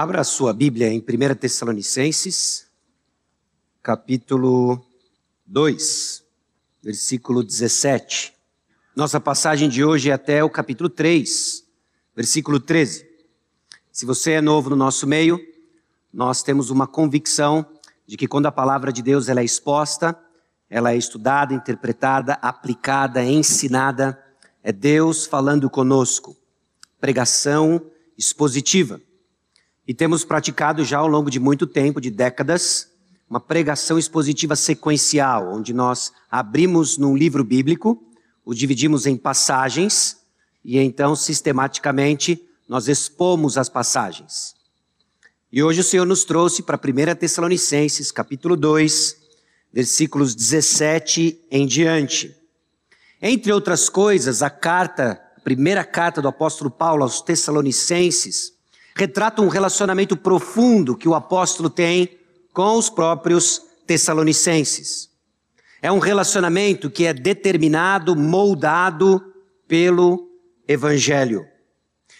Abra a sua Bíblia em 1 Tessalonicenses, capítulo 2, versículo 17. Nossa passagem de hoje é até o capítulo 3, versículo 13. Se você é novo no nosso meio, nós temos uma convicção de que quando a palavra de Deus ela é exposta, ela é estudada, interpretada, aplicada, ensinada, é Deus falando conosco. Pregação expositiva. E temos praticado já ao longo de muito tempo, de décadas, uma pregação expositiva sequencial, onde nós abrimos num livro bíblico, o dividimos em passagens e então sistematicamente nós expomos as passagens. E hoje o Senhor nos trouxe para 1 Tessalonicenses, capítulo 2, versículos 17 em diante. Entre outras coisas, a carta, a primeira carta do apóstolo Paulo aos Tessalonicenses, retrata um relacionamento profundo que o apóstolo tem com os próprios Tessalonicenses. É um relacionamento que é determinado, moldado pelo Evangelho.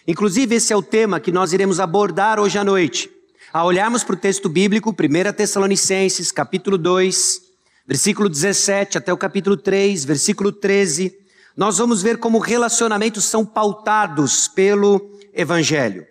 Inclusive, esse é o tema que nós iremos abordar hoje à noite. Ao olharmos para o texto bíblico, 1 Tessalonicenses, capítulo 2, versículo 17 até o capítulo 3, versículo 13, nós vamos ver como relacionamentos são pautados pelo Evangelho.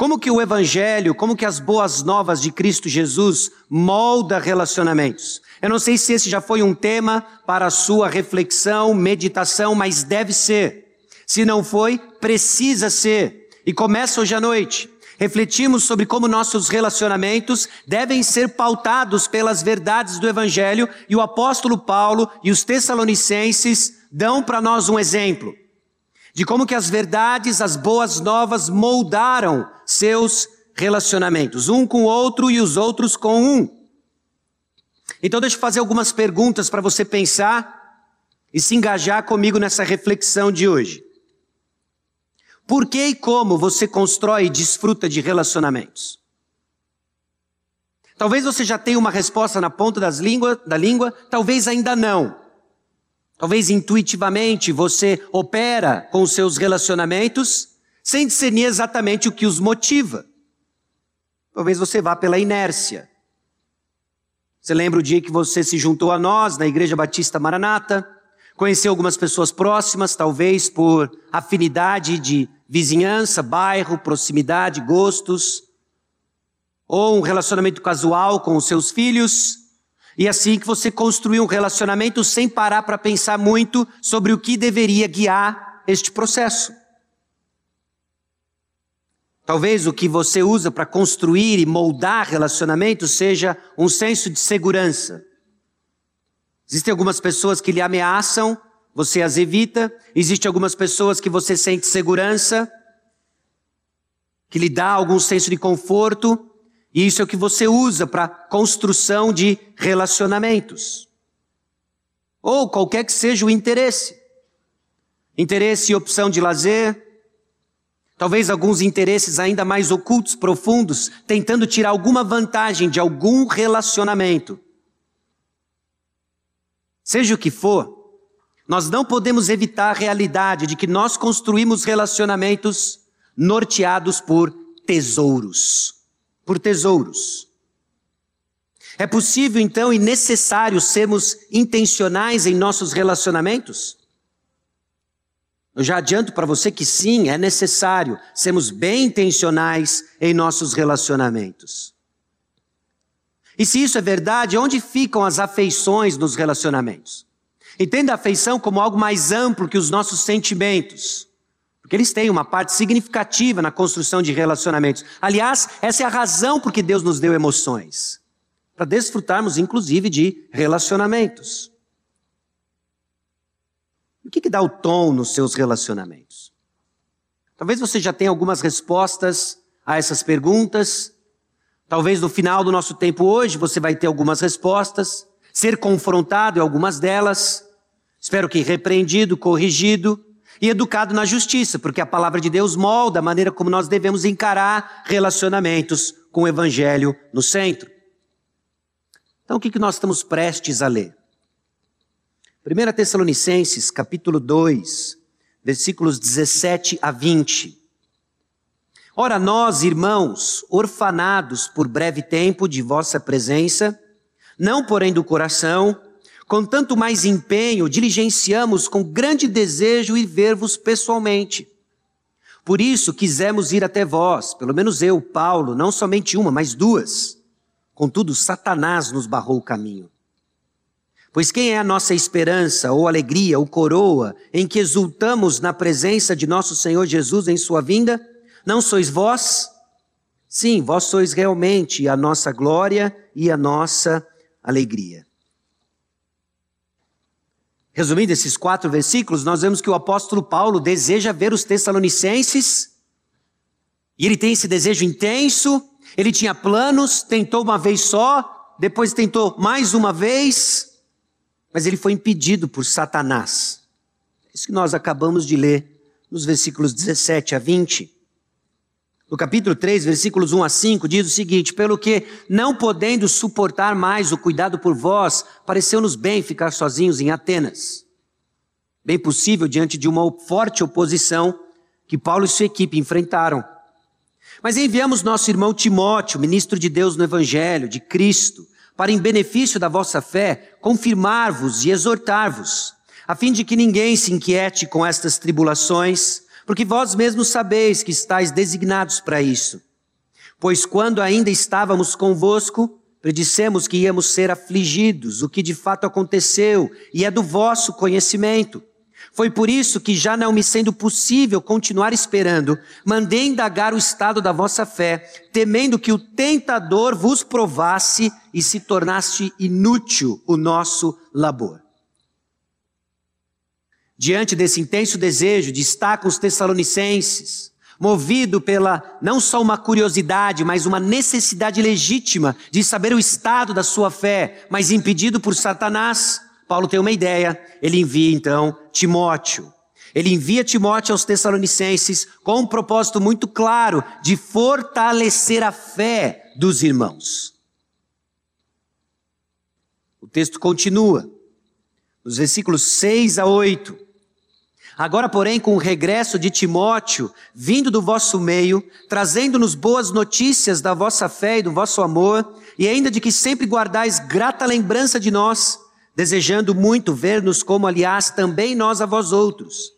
Como que o Evangelho, como que as boas novas de Cristo Jesus molda relacionamentos. Eu não sei se esse já foi um tema para a sua reflexão, meditação, mas deve ser. Se não foi, precisa ser. E começa hoje à noite refletimos sobre como nossos relacionamentos devem ser pautados pelas verdades do Evangelho e o apóstolo Paulo e os Tessalonicenses dão para nós um exemplo de como que as verdades, as boas novas moldaram seus relacionamentos, um com o outro e os outros com um. Então deixa eu fazer algumas perguntas para você pensar e se engajar comigo nessa reflexão de hoje. Por que e como você constrói e desfruta de relacionamentos? Talvez você já tenha uma resposta na ponta das língua, da língua, talvez ainda não. Talvez intuitivamente você opera com os seus relacionamentos sem discernir exatamente o que os motiva. Talvez você vá pela inércia. Você lembra o dia que você se juntou a nós na Igreja Batista Maranata? Conheceu algumas pessoas próximas, talvez por afinidade de vizinhança, bairro, proximidade, gostos, ou um relacionamento casual com os seus filhos, e assim que você construiu um relacionamento sem parar para pensar muito sobre o que deveria guiar este processo. Talvez o que você usa para construir e moldar relacionamentos seja um senso de segurança. Existem algumas pessoas que lhe ameaçam você as evita. Existem algumas pessoas que você sente segurança, que lhe dá algum senso de conforto, e isso é o que você usa para construção de relacionamentos. Ou qualquer que seja o interesse. Interesse e opção de lazer, talvez alguns interesses ainda mais ocultos, profundos, tentando tirar alguma vantagem de algum relacionamento. Seja o que for, nós não podemos evitar a realidade de que nós construímos relacionamentos norteados por tesouros. Por tesouros. É possível então e necessário sermos intencionais em nossos relacionamentos? Eu já adianto para você que sim, é necessário sermos bem intencionais em nossos relacionamentos. E se isso é verdade, onde ficam as afeições nos relacionamentos? Entenda a afeição como algo mais amplo que os nossos sentimentos. Porque eles têm uma parte significativa na construção de relacionamentos. Aliás, essa é a razão por que Deus nos deu emoções. Para desfrutarmos, inclusive, de relacionamentos. O que, que dá o tom nos seus relacionamentos? Talvez você já tenha algumas respostas a essas perguntas. Talvez no final do nosso tempo hoje você vai ter algumas respostas, ser confrontado em algumas delas. Espero que repreendido, corrigido e educado na justiça, porque a palavra de Deus molda a maneira como nós devemos encarar relacionamentos com o Evangelho no centro. Então, o que nós estamos prestes a ler? 1 Tessalonicenses, capítulo 2, versículos 17 a 20. Ora, nós, irmãos, orfanados por breve tempo de vossa presença, não porém do coração, com tanto mais empenho, diligenciamos com grande desejo ir ver-vos pessoalmente. Por isso quisemos ir até vós, pelo menos eu, Paulo, não somente uma, mas duas. Contudo, Satanás nos barrou o caminho. Pois quem é a nossa esperança, ou alegria, ou coroa, em que exultamos na presença de nosso Senhor Jesus em sua vinda? Não sois vós? Sim, vós sois realmente a nossa glória e a nossa alegria. Resumindo esses quatro versículos, nós vemos que o apóstolo Paulo deseja ver os Tessalonicenses, e ele tem esse desejo intenso, ele tinha planos, tentou uma vez só, depois tentou mais uma vez, mas ele foi impedido por Satanás. É isso que nós acabamos de ler nos versículos 17 a 20. No capítulo 3, versículos 1 a 5, diz o seguinte: Pelo que, não podendo suportar mais o cuidado por vós, pareceu-nos bem ficar sozinhos em Atenas. Bem possível diante de uma forte oposição que Paulo e sua equipe enfrentaram. Mas enviamos nosso irmão Timóteo, ministro de Deus no Evangelho, de Cristo, para, em benefício da vossa fé, confirmar-vos e exortar-vos, a fim de que ninguém se inquiete com estas tribulações porque vós mesmos sabeis que estáis designados para isso. Pois quando ainda estávamos convosco, predissemos que íamos ser afligidos, o que de fato aconteceu, e é do vosso conhecimento. Foi por isso que, já não me sendo possível continuar esperando, mandei indagar o estado da vossa fé, temendo que o tentador vos provasse e se tornasse inútil o nosso labor. Diante desse intenso desejo de estar com os Tessalonicenses, movido pela não só uma curiosidade, mas uma necessidade legítima de saber o estado da sua fé, mas impedido por Satanás, Paulo tem uma ideia. Ele envia então Timóteo. Ele envia Timóteo aos Tessalonicenses com um propósito muito claro de fortalecer a fé dos irmãos. O texto continua, nos versículos 6 a 8. Agora, porém, com o regresso de Timóteo, vindo do vosso meio, trazendo-nos boas notícias da vossa fé e do vosso amor, e ainda de que sempre guardais grata lembrança de nós, desejando muito ver-nos como, aliás, também nós a vós outros.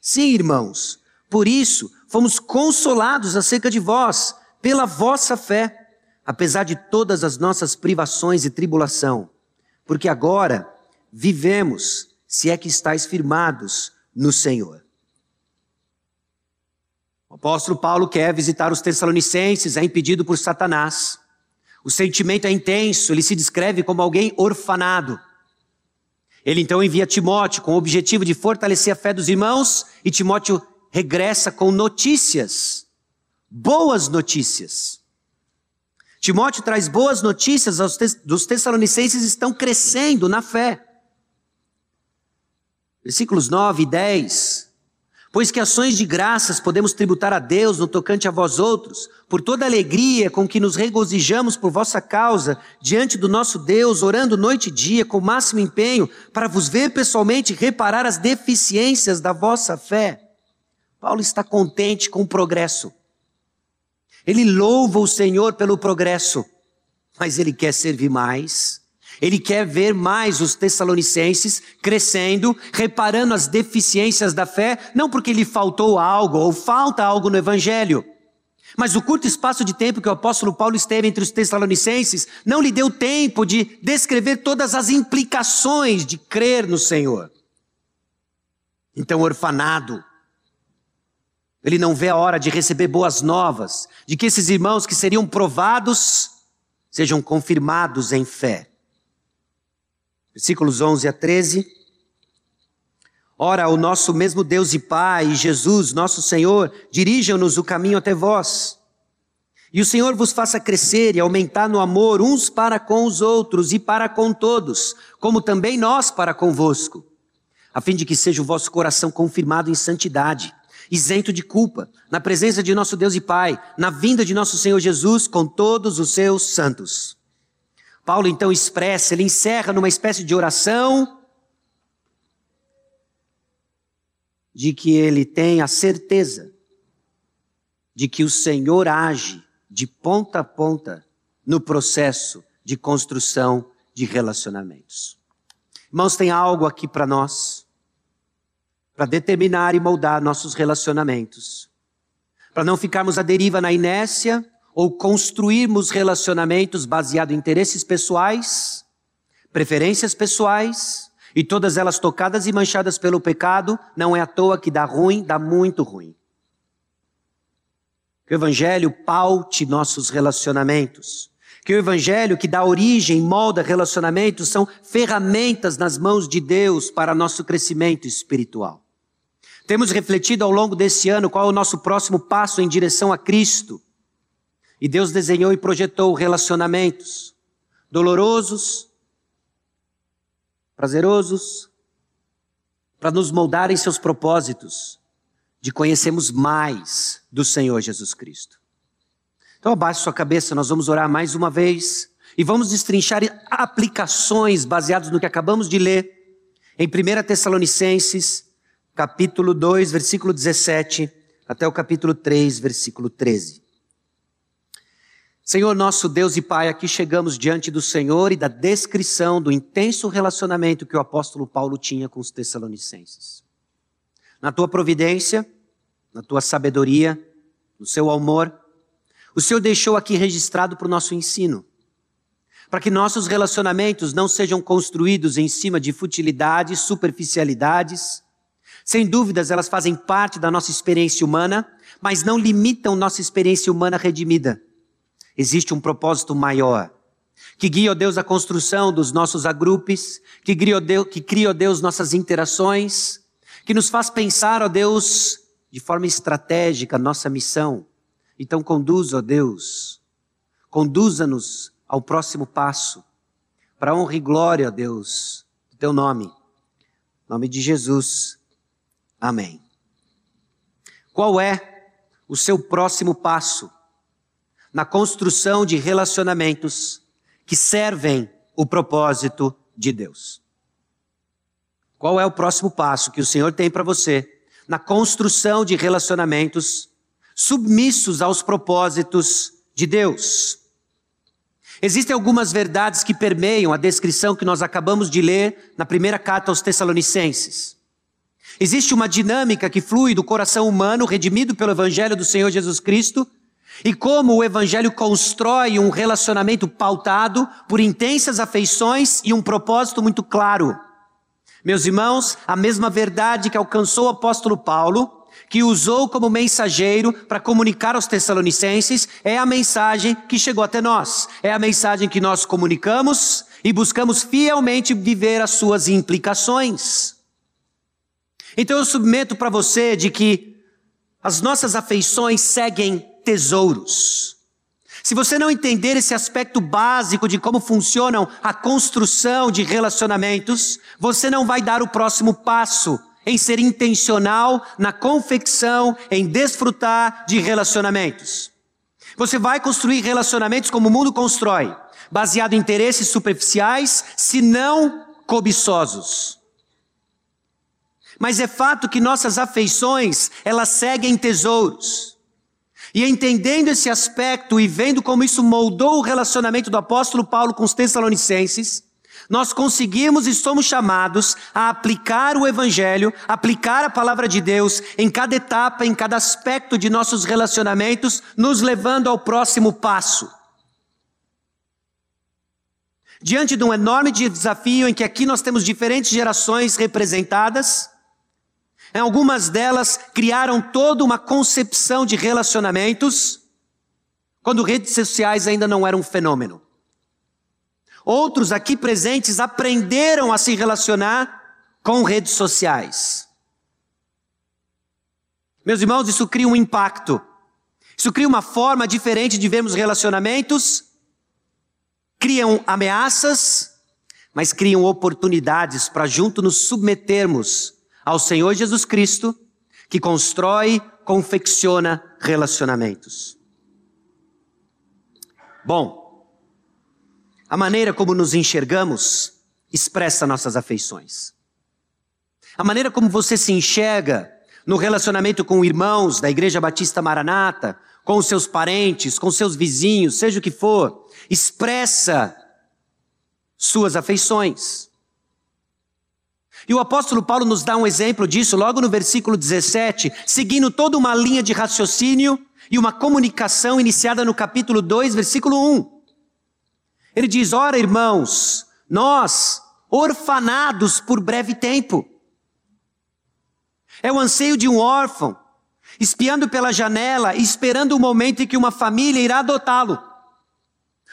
Sim, irmãos, por isso fomos consolados acerca de vós, pela vossa fé, apesar de todas as nossas privações e tribulação, porque agora vivemos, se é que estáis firmados, no Senhor. O apóstolo Paulo quer visitar os Tessalonicenses, é impedido por Satanás. O sentimento é intenso, ele se descreve como alguém orfanado. Ele então envia Timóteo com o objetivo de fortalecer a fé dos irmãos, e Timóteo regressa com notícias, boas notícias. Timóteo traz boas notícias aos dos Tessalonicenses estão crescendo na fé. Versículos 9 e 10. Pois que ações de graças podemos tributar a Deus no tocante a vós outros, por toda a alegria com que nos regozijamos por vossa causa, diante do nosso Deus, orando noite e dia com o máximo empenho, para vos ver pessoalmente reparar as deficiências da vossa fé. Paulo está contente com o progresso. Ele louva o Senhor pelo progresso, mas ele quer servir mais. Ele quer ver mais os Tessalonicenses crescendo, reparando as deficiências da fé, não porque lhe faltou algo ou falta algo no Evangelho. Mas o curto espaço de tempo que o apóstolo Paulo esteve entre os Tessalonicenses não lhe deu tempo de descrever todas as implicações de crer no Senhor. Então, orfanado, ele não vê a hora de receber boas novas, de que esses irmãos que seriam provados sejam confirmados em fé versículos 11 a 13. Ora, o nosso mesmo Deus e Pai, Jesus, nosso Senhor, dirijam-nos o caminho até vós. E o Senhor vos faça crescer e aumentar no amor uns para com os outros e para com todos, como também nós para convosco, a fim de que seja o vosso coração confirmado em santidade, isento de culpa, na presença de nosso Deus e Pai, na vinda de nosso Senhor Jesus com todos os seus santos. Paulo então expressa, ele encerra numa espécie de oração de que ele tem a certeza de que o Senhor age de ponta a ponta no processo de construção de relacionamentos. Irmãos, tem algo aqui para nós, para determinar e moldar nossos relacionamentos, para não ficarmos à deriva na inércia ou construirmos relacionamentos baseados em interesses pessoais, preferências pessoais, e todas elas tocadas e manchadas pelo pecado, não é à toa que dá ruim, dá muito ruim. Que o Evangelho paute nossos relacionamentos. Que o Evangelho que dá origem, molda relacionamentos, são ferramentas nas mãos de Deus para nosso crescimento espiritual. Temos refletido ao longo desse ano qual é o nosso próximo passo em direção a Cristo. E Deus desenhou e projetou relacionamentos dolorosos, prazerosos, para nos moldar em seus propósitos de conhecermos mais do Senhor Jesus Cristo. Então abaixe sua cabeça, nós vamos orar mais uma vez e vamos destrinchar aplicações baseadas no que acabamos de ler em 1 Tessalonicenses, capítulo 2, versículo 17, até o capítulo 3, versículo 13. Senhor nosso Deus e Pai, aqui chegamos diante do Senhor e da descrição do intenso relacionamento que o apóstolo Paulo tinha com os Tessalonicenses. Na tua providência, na tua sabedoria, no seu amor, o Senhor deixou aqui registrado para o nosso ensino. Para que nossos relacionamentos não sejam construídos em cima de futilidades, superficialidades. Sem dúvidas, elas fazem parte da nossa experiência humana, mas não limitam nossa experiência humana redimida. Existe um propósito maior que guia, ó Deus, a construção dos nossos agrupes, que cria, ó Deus, que cria, ó Deus, nossas interações, que nos faz pensar, ó Deus, de forma estratégica nossa missão. Então conduza, ó Deus, conduza-nos ao próximo passo, para honra e glória, ó Deus, do teu nome. Nome de Jesus. Amém. Qual é o seu próximo passo na construção de relacionamentos que servem o propósito de Deus? Qual é o próximo passo que o Senhor tem para você na construção de relacionamentos submissos aos propósitos de Deus? Existem algumas verdades que permeiam a descrição que nós acabamos de ler na primeira carta aos Tessalonicenses. Existe uma dinâmica que flui do coração humano redimido pelo Evangelho do Senhor Jesus Cristo e como o Evangelho constrói um relacionamento pautado por intensas afeições e um propósito muito claro. Meus irmãos, a mesma verdade que alcançou o apóstolo Paulo, que usou como mensageiro para comunicar aos Tessalonicenses, é a mensagem que chegou até nós. É a mensagem que nós comunicamos e buscamos fielmente viver as suas implicações. Então eu submeto para você de que as nossas afeições seguem tesouros. Se você não entender esse aspecto básico de como funcionam a construção de relacionamentos, você não vai dar o próximo passo em ser intencional na confecção, em desfrutar de relacionamentos. Você vai construir relacionamentos como o mundo constrói, baseado em interesses superficiais, se não cobiçosos. Mas é fato que nossas afeições, elas seguem tesouros. E entendendo esse aspecto e vendo como isso moldou o relacionamento do apóstolo Paulo com os Tessalonicenses, nós conseguimos e somos chamados a aplicar o Evangelho, aplicar a palavra de Deus em cada etapa, em cada aspecto de nossos relacionamentos, nos levando ao próximo passo. Diante de um enorme desafio em que aqui nós temos diferentes gerações representadas, Algumas delas criaram toda uma concepção de relacionamentos quando redes sociais ainda não eram um fenômeno. Outros aqui presentes aprenderam a se relacionar com redes sociais. Meus irmãos, isso cria um impacto. Isso cria uma forma diferente de vermos relacionamentos, criam ameaças, mas criam oportunidades para junto nos submetermos ao Senhor Jesus Cristo, que constrói, confecciona relacionamentos. Bom, a maneira como nos enxergamos expressa nossas afeições. A maneira como você se enxerga no relacionamento com irmãos da Igreja Batista Maranata, com seus parentes, com seus vizinhos, seja o que for, expressa suas afeições. E o apóstolo Paulo nos dá um exemplo disso logo no versículo 17, seguindo toda uma linha de raciocínio e uma comunicação iniciada no capítulo 2, versículo 1. Ele diz: Ora, irmãos, nós, orfanados por breve tempo, é o anseio de um órfão, espiando pela janela esperando o momento em que uma família irá adotá-lo.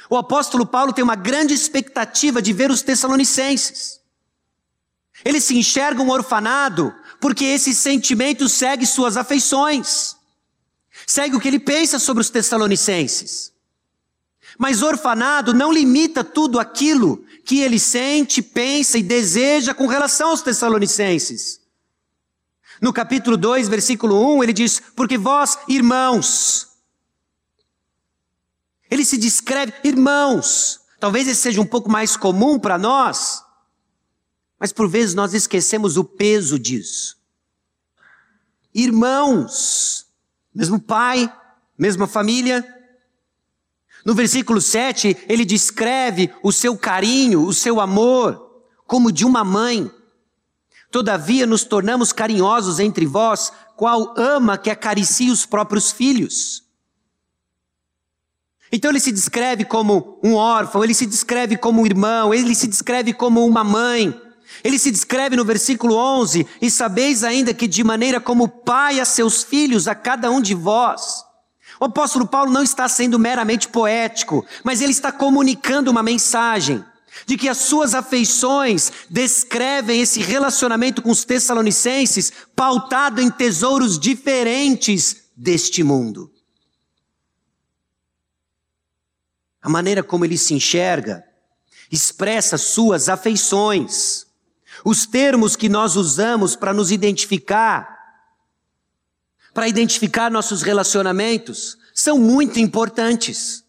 O apóstolo Paulo tem uma grande expectativa de ver os Tessalonicenses. Ele se enxerga um orfanado porque esse sentimento segue suas afeições, segue o que ele pensa sobre os Tessalonicenses. Mas orfanado não limita tudo aquilo que ele sente, pensa e deseja com relação aos Tessalonicenses. No capítulo 2, versículo 1, ele diz: Porque vós, irmãos, ele se descreve, irmãos. Talvez esse seja um pouco mais comum para nós, mas por vezes nós esquecemos o peso disso. Irmãos, mesmo pai, mesma família. No versículo 7, ele descreve o seu carinho, o seu amor, como de uma mãe. Todavia nos tornamos carinhosos entre vós, qual ama que acaricia os próprios filhos. Então ele se descreve como um órfão, ele se descreve como um irmão, ele se descreve como uma mãe. Ele se descreve no versículo 11: E sabeis ainda que de maneira como pai a seus filhos, a cada um de vós. O apóstolo Paulo não está sendo meramente poético, mas ele está comunicando uma mensagem de que as suas afeições descrevem esse relacionamento com os Tessalonicenses pautado em tesouros diferentes deste mundo. A maneira como ele se enxerga expressa suas afeições. Os termos que nós usamos para nos identificar, para identificar nossos relacionamentos, são muito importantes.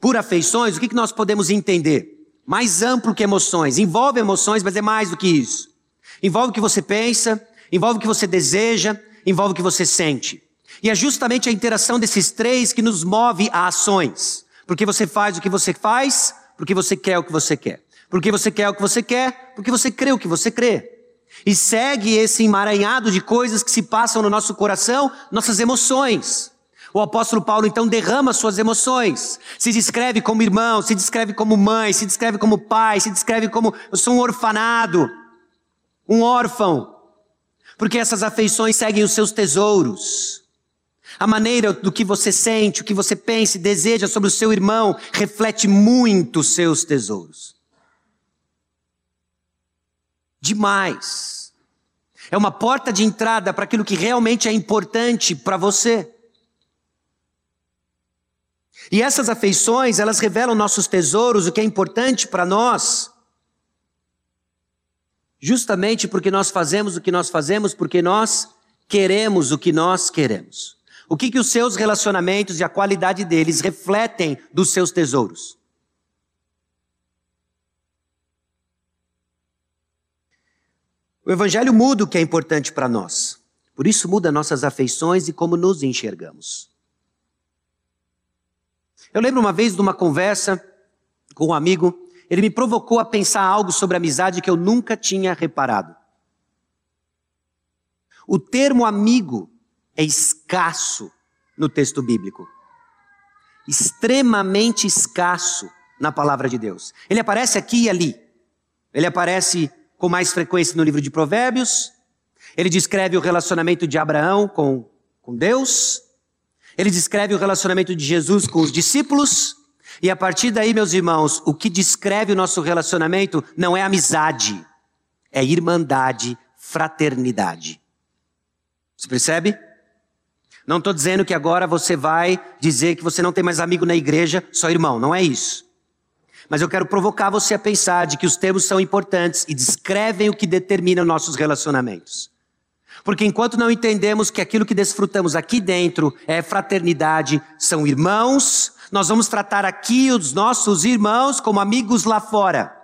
Por afeições, o que nós podemos entender? Mais amplo que emoções. Envolve emoções, mas é mais do que isso. Envolve o que você pensa, envolve o que você deseja, envolve o que você sente. E é justamente a interação desses três que nos move a ações. Porque você faz o que você faz, porque você quer o que você quer. Porque você quer o que você quer, porque você crê o que você crê. E segue esse emaranhado de coisas que se passam no nosso coração, nossas emoções. O apóstolo Paulo então derrama suas emoções, se descreve como irmão, se descreve como mãe, se descreve como pai, se descreve como eu sou um orfanado, um órfão, porque essas afeições seguem os seus tesouros. A maneira do que você sente, o que você pensa e deseja sobre o seu irmão reflete muito os seus tesouros. Demais. É uma porta de entrada para aquilo que realmente é importante para você. E essas afeições, elas revelam nossos tesouros, o que é importante para nós. Justamente porque nós fazemos o que nós fazemos, porque nós queremos o que nós queremos. O que, que os seus relacionamentos e a qualidade deles refletem dos seus tesouros? O Evangelho muda o que é importante para nós. Por isso muda nossas afeições e como nos enxergamos. Eu lembro uma vez de uma conversa com um amigo, ele me provocou a pensar algo sobre amizade que eu nunca tinha reparado. O termo amigo é escasso no texto bíblico. Extremamente escasso na palavra de Deus. Ele aparece aqui e ali. Ele aparece com mais frequência no livro de Provérbios. Ele descreve o relacionamento de Abraão com, com Deus. Ele descreve o relacionamento de Jesus com os discípulos. E a partir daí, meus irmãos, o que descreve o nosso relacionamento não é amizade, é irmandade, fraternidade. Você percebe? Não estou dizendo que agora você vai dizer que você não tem mais amigo na igreja, só irmão, não é isso. Mas eu quero provocar você a pensar de que os termos são importantes e descrevem o que determina nossos relacionamentos. Porque enquanto não entendemos que aquilo que desfrutamos aqui dentro é fraternidade, são irmãos, nós vamos tratar aqui os nossos irmãos como amigos lá fora.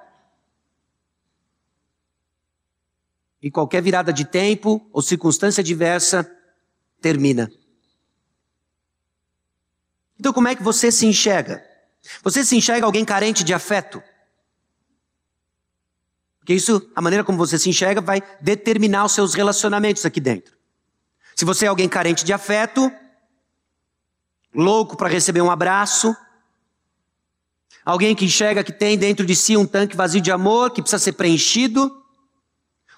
e qualquer virada de tempo ou circunstância diversa termina. Então, como é que você se enxerga? Você se enxerga alguém carente de afeto? Porque isso, a maneira como você se enxerga, vai determinar os seus relacionamentos aqui dentro. Se você é alguém carente de afeto, louco para receber um abraço, alguém que enxerga que tem dentro de si um tanque vazio de amor que precisa ser preenchido,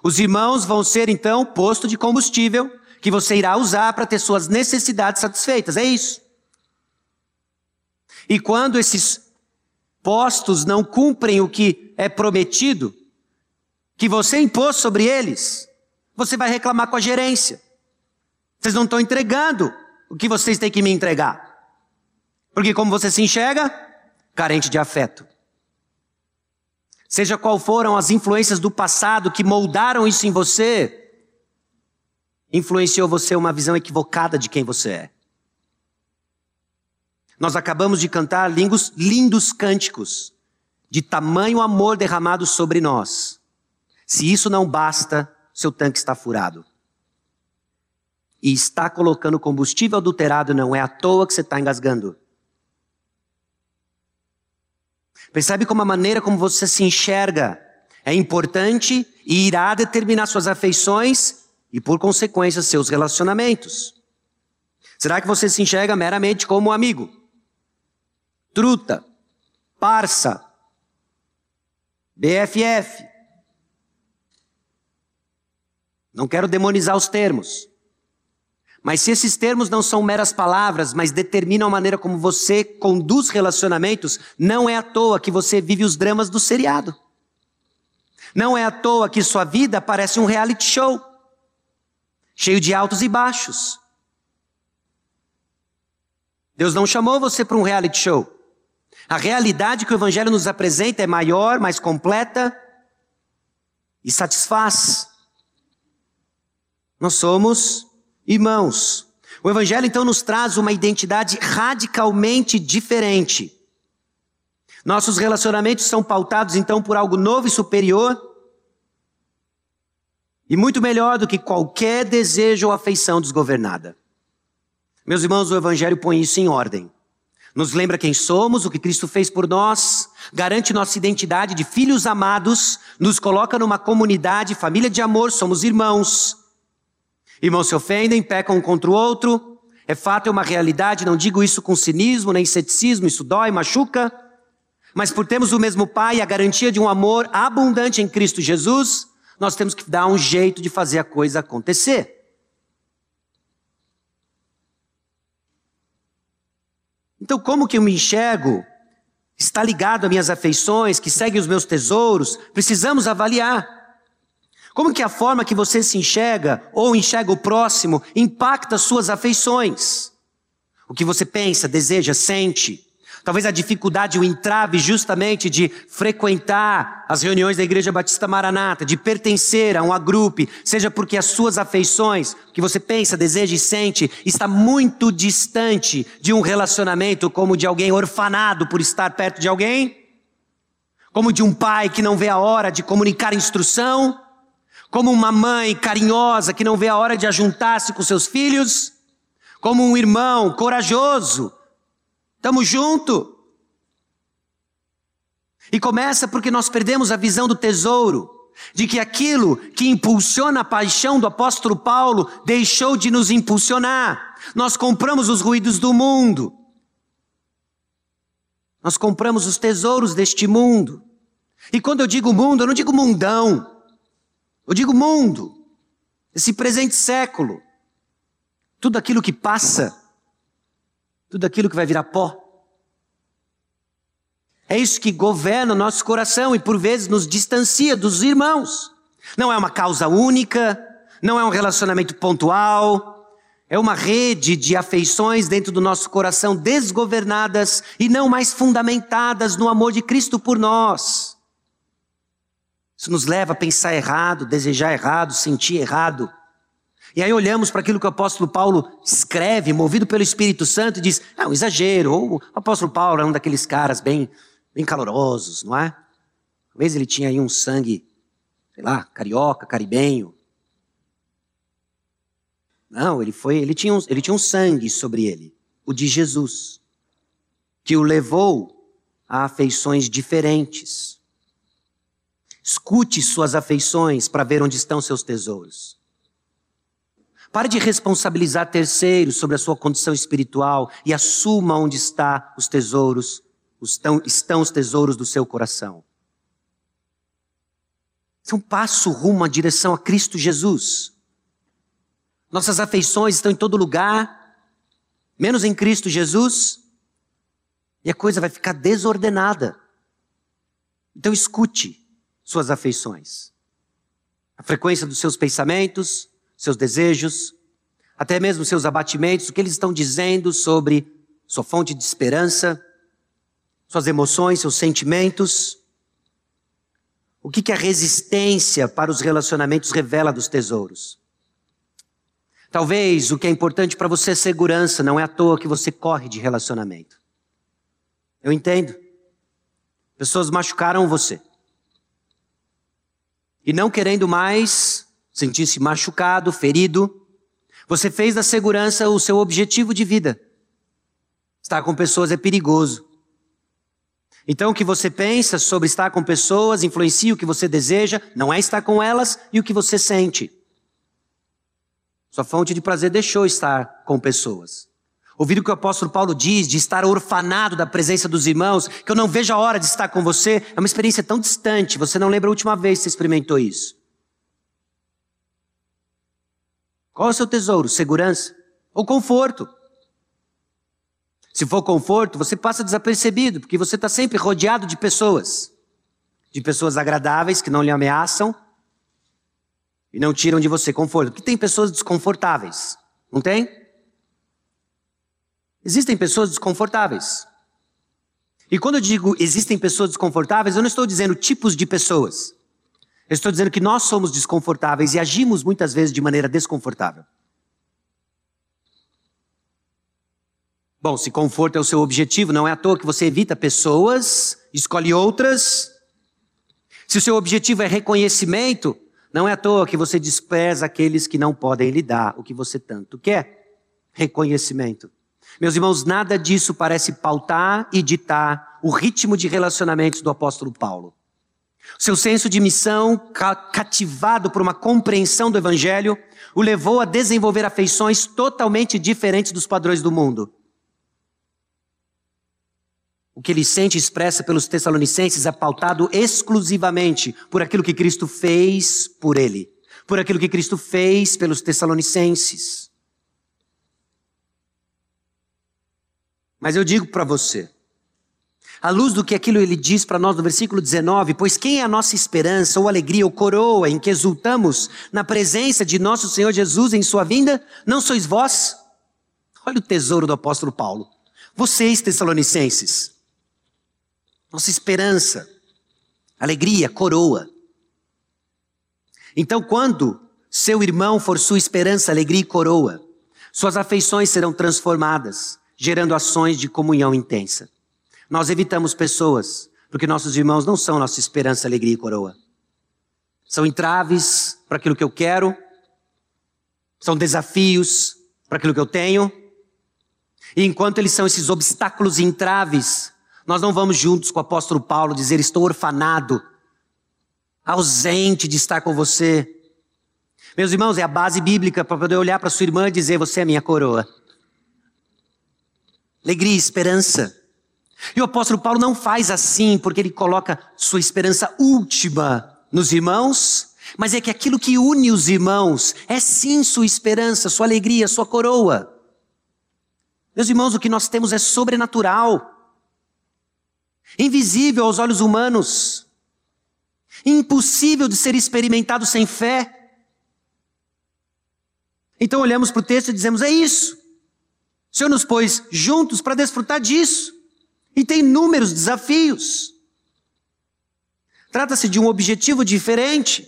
os irmãos vão ser então posto de combustível que você irá usar para ter suas necessidades satisfeitas. É isso. E quando esses postos não cumprem o que é prometido, que você impôs sobre eles, você vai reclamar com a gerência. Vocês não estão entregando o que vocês têm que me entregar. Porque como você se enxerga? Carente de afeto. Seja qual foram as influências do passado que moldaram isso em você, influenciou você uma visão equivocada de quem você é. Nós acabamos de cantar lindos, lindos cânticos de tamanho amor derramado sobre nós. Se isso não basta, seu tanque está furado. E está colocando combustível adulterado, não é à toa que você está engasgando. Percebe como a maneira como você se enxerga é importante e irá determinar suas afeições e, por consequência, seus relacionamentos. Será que você se enxerga meramente como amigo? Truta, parça, BFF. Não quero demonizar os termos. Mas se esses termos não são meras palavras, mas determinam a maneira como você conduz relacionamentos, não é à toa que você vive os dramas do seriado. Não é à toa que sua vida parece um reality show, cheio de altos e baixos. Deus não chamou você para um reality show. A realidade que o Evangelho nos apresenta é maior, mais completa e satisfaz. Nós somos Irmãos, o Evangelho então nos traz uma identidade radicalmente diferente. Nossos relacionamentos são pautados então por algo novo e superior e muito melhor do que qualquer desejo ou afeição desgovernada. Meus irmãos, o Evangelho põe isso em ordem. Nos lembra quem somos, o que Cristo fez por nós, garante nossa identidade de filhos amados, nos coloca numa comunidade, família de amor, somos irmãos. Irmãos se ofendem, pecam um contra o outro. É fato, é uma realidade, não digo isso com cinismo, nem ceticismo, isso dói, machuca. Mas por termos o mesmo Pai a garantia de um amor abundante em Cristo Jesus, nós temos que dar um jeito de fazer a coisa acontecer. Então, como que eu me enxergo? Está ligado às minhas afeições, que segue os meus tesouros? Precisamos avaliar. Como que a forma que você se enxerga ou enxerga o próximo impacta suas afeições? O que você pensa, deseja, sente? Talvez a dificuldade, o entrave justamente de frequentar as reuniões da Igreja Batista Maranata, de pertencer a um agrupe, seja porque as suas afeições, que você pensa, deseja e sente, está muito distante de um relacionamento como de alguém orfanado por estar perto de alguém, como de um pai que não vê a hora de comunicar instrução, como uma mãe carinhosa que não vê a hora de ajuntar-se com seus filhos, como um irmão corajoso. Estamos junto. E começa porque nós perdemos a visão do tesouro, de que aquilo que impulsiona a paixão do apóstolo Paulo deixou de nos impulsionar. Nós compramos os ruídos do mundo. Nós compramos os tesouros deste mundo. E quando eu digo mundo, eu não digo mundão. Eu digo mundo, esse presente século, tudo aquilo que passa, tudo aquilo que vai virar pó. É isso que governa o nosso coração e por vezes nos distancia dos irmãos. Não é uma causa única, não é um relacionamento pontual, é uma rede de afeições dentro do nosso coração desgovernadas e não mais fundamentadas no amor de Cristo por nós. Isso nos leva a pensar errado, desejar errado, sentir errado. E aí olhamos para aquilo que o apóstolo Paulo escreve, movido pelo Espírito Santo, e diz: ah, um exagero. Ou o apóstolo Paulo é um daqueles caras bem, bem calorosos, não é? Talvez ele tinha aí um sangue, sei lá, carioca, caribenho. Não, ele foi, ele tinha um, ele tinha um sangue sobre ele, o de Jesus, que o levou a afeições diferentes. Escute suas afeições para ver onde estão seus tesouros. Pare de responsabilizar terceiros sobre a sua condição espiritual e assuma onde está os tesouros, estão, estão os tesouros do seu coração. É um passo rumo à direção a Cristo Jesus. Nossas afeições estão em todo lugar, menos em Cristo Jesus, e a coisa vai ficar desordenada. Então escute suas afeições, a frequência dos seus pensamentos, seus desejos, até mesmo seus abatimentos, o que eles estão dizendo sobre sua fonte de esperança, suas emoções, seus sentimentos. O que, que a resistência para os relacionamentos revela dos tesouros? Talvez o que é importante para você é segurança, não é à toa que você corre de relacionamento. Eu entendo. Pessoas machucaram você. E não querendo mais sentir-se machucado, ferido, você fez da segurança o seu objetivo de vida. Estar com pessoas é perigoso. Então, o que você pensa sobre estar com pessoas influencia o que você deseja, não é estar com elas e o que você sente. Sua fonte de prazer deixou estar com pessoas. Ouvir o que o apóstolo Paulo diz de estar orfanado da presença dos irmãos, que eu não vejo a hora de estar com você, é uma experiência tão distante, você não lembra a última vez que você experimentou isso. Qual é o seu tesouro? Segurança ou conforto? Se for conforto, você passa desapercebido, porque você está sempre rodeado de pessoas. De pessoas agradáveis que não lhe ameaçam e não tiram de você conforto. Porque tem pessoas desconfortáveis, não tem? Existem pessoas desconfortáveis. E quando eu digo existem pessoas desconfortáveis, eu não estou dizendo tipos de pessoas. Eu estou dizendo que nós somos desconfortáveis e agimos muitas vezes de maneira desconfortável. Bom, se conforto é o seu objetivo, não é à toa que você evita pessoas, escolhe outras. Se o seu objetivo é reconhecimento, não é à toa que você despreza aqueles que não podem lhe dar o que você tanto quer. Reconhecimento. Meus irmãos, nada disso parece pautar e ditar o ritmo de relacionamentos do apóstolo Paulo. Seu senso de missão, cativado por uma compreensão do evangelho, o levou a desenvolver afeições totalmente diferentes dos padrões do mundo. O que ele sente e expressa pelos Tessalonicenses é pautado exclusivamente por aquilo que Cristo fez por ele, por aquilo que Cristo fez pelos Tessalonicenses. Mas eu digo para você, à luz do que aquilo ele diz para nós no versículo 19, pois quem é a nossa esperança, ou alegria, ou coroa, em que exultamos na presença de nosso Senhor Jesus em sua vinda, não sois vós? Olha o tesouro do apóstolo Paulo. Vocês, Tessalonicenses, nossa esperança, alegria, coroa. Então, quando seu irmão for sua esperança, alegria e coroa, suas afeições serão transformadas, gerando ações de comunhão intensa. Nós evitamos pessoas, porque nossos irmãos não são nossa esperança, alegria e coroa. São entraves para aquilo que eu quero, são desafios para aquilo que eu tenho. E enquanto eles são esses obstáculos e entraves, nós não vamos juntos com o apóstolo Paulo dizer: Estou orfanado, ausente de estar com você. Meus irmãos, é a base bíblica para poder olhar para sua irmã e dizer: Você é minha coroa. Alegria, esperança. E o apóstolo Paulo não faz assim porque ele coloca sua esperança última nos irmãos, mas é que aquilo que une os irmãos é sim sua esperança, sua alegria, sua coroa. Meus irmãos, o que nós temos é sobrenatural, invisível aos olhos humanos, impossível de ser experimentado sem fé. Então olhamos para o texto e dizemos: é isso. O Senhor nos pôs juntos para desfrutar disso. E tem inúmeros desafios. Trata-se de um objetivo diferente.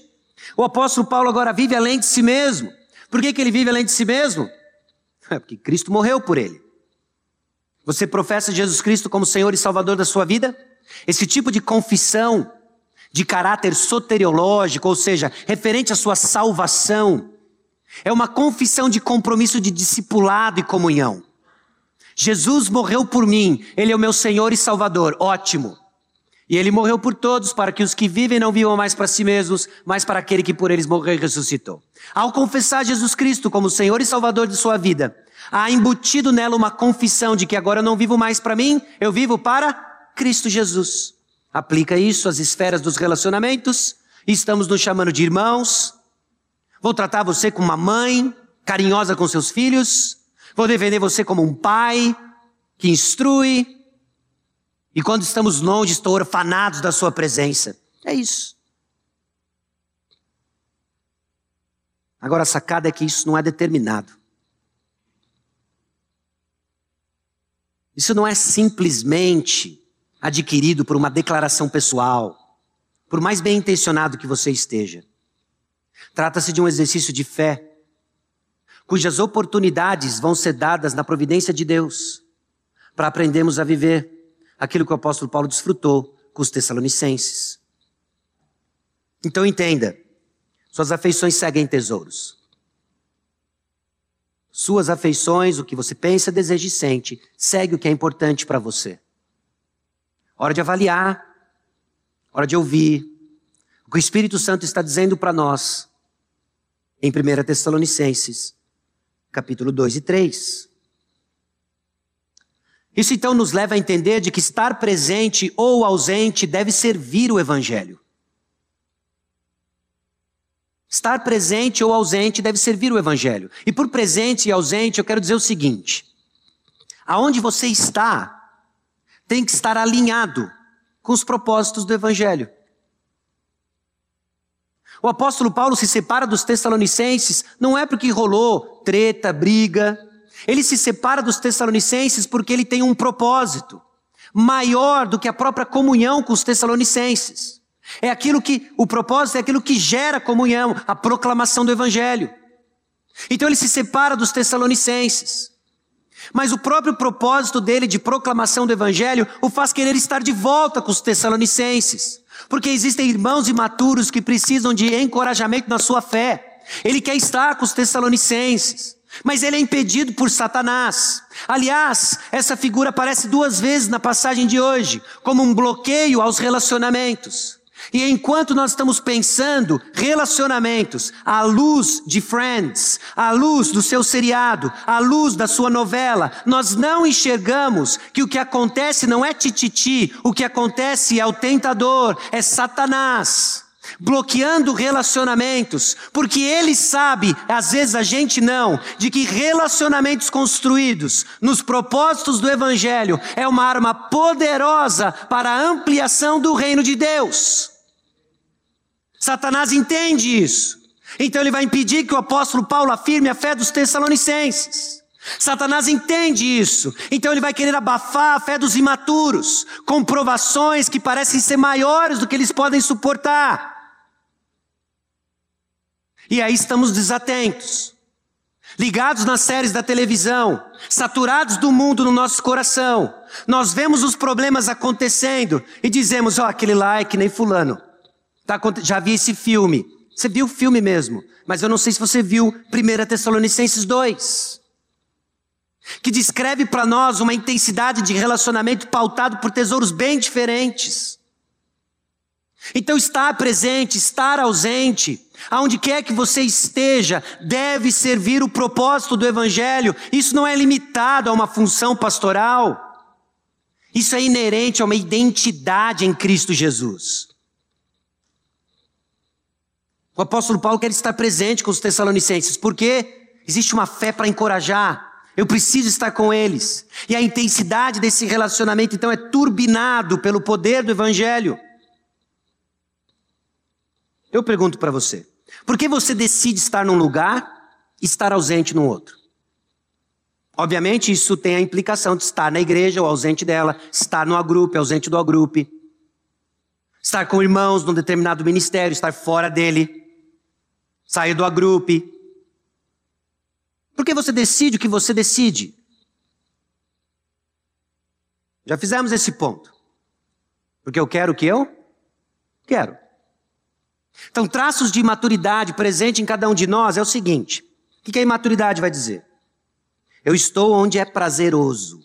O apóstolo Paulo agora vive além de si mesmo. Por que, que ele vive além de si mesmo? É porque Cristo morreu por ele. Você professa Jesus Cristo como Senhor e Salvador da sua vida? Esse tipo de confissão de caráter soteriológico, ou seja, referente à sua salvação, É uma confissão de compromisso de discipulado e comunhão. Jesus morreu por mim, Ele é o meu Senhor e Salvador, ótimo. E Ele morreu por todos, para que os que vivem não vivam mais para si mesmos, mas para aquele que por eles morreu e ressuscitou. Ao confessar Jesus Cristo como Senhor e Salvador de sua vida, há embutido nela uma confissão de que agora eu não vivo mais para mim, eu vivo para Cristo Jesus. Aplica isso às esferas dos relacionamentos, estamos nos chamando de irmãos. Vou tratar você como uma mãe carinhosa com seus filhos. Vou defender você como um pai que instrui. E quando estamos longe, estou orfanados da sua presença. É isso. Agora a sacada é que isso não é determinado. Isso não é simplesmente adquirido por uma declaração pessoal, por mais bem intencionado que você esteja. Trata-se de um exercício de fé, cujas oportunidades vão ser dadas na providência de Deus, para aprendermos a viver aquilo que o apóstolo Paulo desfrutou com os Tessalonicenses. Então entenda, suas afeições seguem tesouros. Suas afeições, o que você pensa, deseja e sente, segue o que é importante para você. Hora de avaliar, hora de ouvir o que o Espírito Santo está dizendo para nós em 1 Tessalonicenses, capítulo 2 e 3. Isso então nos leva a entender de que estar presente ou ausente deve servir o Evangelho. Estar presente ou ausente deve servir o Evangelho. E por presente e ausente, eu quero dizer o seguinte: aonde você está, tem que estar alinhado com os propósitos do Evangelho. O apóstolo Paulo se separa dos Tessalonicenses não é porque rolou treta, briga. Ele se separa dos Tessalonicenses porque ele tem um propósito maior do que a própria comunhão com os Tessalonicenses. É aquilo que, o propósito é aquilo que gera comunhão, a proclamação do Evangelho. Então ele se separa dos Tessalonicenses. Mas o próprio propósito dele de proclamação do Evangelho o faz querer estar de volta com os Tessalonicenses. Porque existem irmãos imaturos que precisam de encorajamento na sua fé. Ele quer estar com os Tessalonicenses. Mas ele é impedido por Satanás. Aliás, essa figura aparece duas vezes na passagem de hoje, como um bloqueio aos relacionamentos. E enquanto nós estamos pensando relacionamentos à luz de Friends, à luz do seu seriado, à luz da sua novela, nós não enxergamos que o que acontece não é tititi, o que acontece é o tentador, é Satanás. Bloqueando relacionamentos, porque ele sabe, às vezes a gente não, de que relacionamentos construídos nos propósitos do Evangelho é uma arma poderosa para a ampliação do reino de Deus. Satanás entende isso. Então ele vai impedir que o apóstolo Paulo afirme a fé dos Tessalonicenses. Satanás entende isso. Então ele vai querer abafar a fé dos imaturos, com provações que parecem ser maiores do que eles podem suportar. E aí estamos desatentos, ligados nas séries da televisão, saturados do mundo no nosso coração. Nós vemos os problemas acontecendo e dizemos: ó, oh, aquele que nem Fulano. Tá, já vi esse filme. Você viu o filme mesmo, mas eu não sei se você viu 1 Tessalonicenses 2. Que descreve para nós uma intensidade de relacionamento pautado por tesouros bem diferentes. Então, estar presente, estar ausente, aonde quer que você esteja, deve servir o propósito do Evangelho. Isso não é limitado a uma função pastoral. Isso é inerente a uma identidade em Cristo Jesus. O apóstolo Paulo quer estar presente com os Tessalonicenses, porque existe uma fé para encorajar. Eu preciso estar com eles. E a intensidade desse relacionamento, então, é turbinado pelo poder do Evangelho. Eu pergunto para você: por que você decide estar num lugar e estar ausente no outro? Obviamente, isso tem a implicação de estar na igreja ou ausente dela, estar no agrupe, ausente do agrupe, estar com irmãos num determinado ministério, estar fora dele sair do agrupe. Por que você decide o que você decide? Já fizemos esse ponto. Porque eu quero o que eu quero. Então, traços de maturidade presente em cada um de nós é o seguinte: O que a imaturidade vai dizer? Eu estou onde é prazeroso.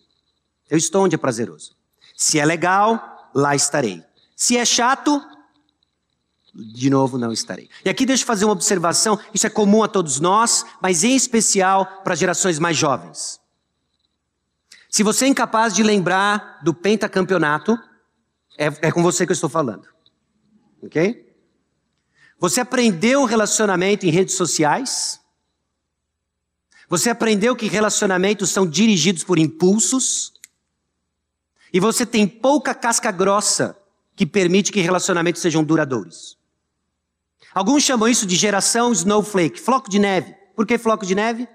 Eu estou onde é prazeroso. Se é legal, lá estarei. Se é chato, de novo não estarei. E aqui deixa eu fazer uma observação, isso é comum a todos nós, mas em especial para gerações mais jovens. Se você é incapaz de lembrar do pentacampeonato, é, é com você que eu estou falando. Ok? Você aprendeu relacionamento em redes sociais? Você aprendeu que relacionamentos são dirigidos por impulsos? E você tem pouca casca grossa que permite que relacionamentos sejam duradouros. Alguns chamam isso de geração snowflake, floco de neve. Por que floco de neve?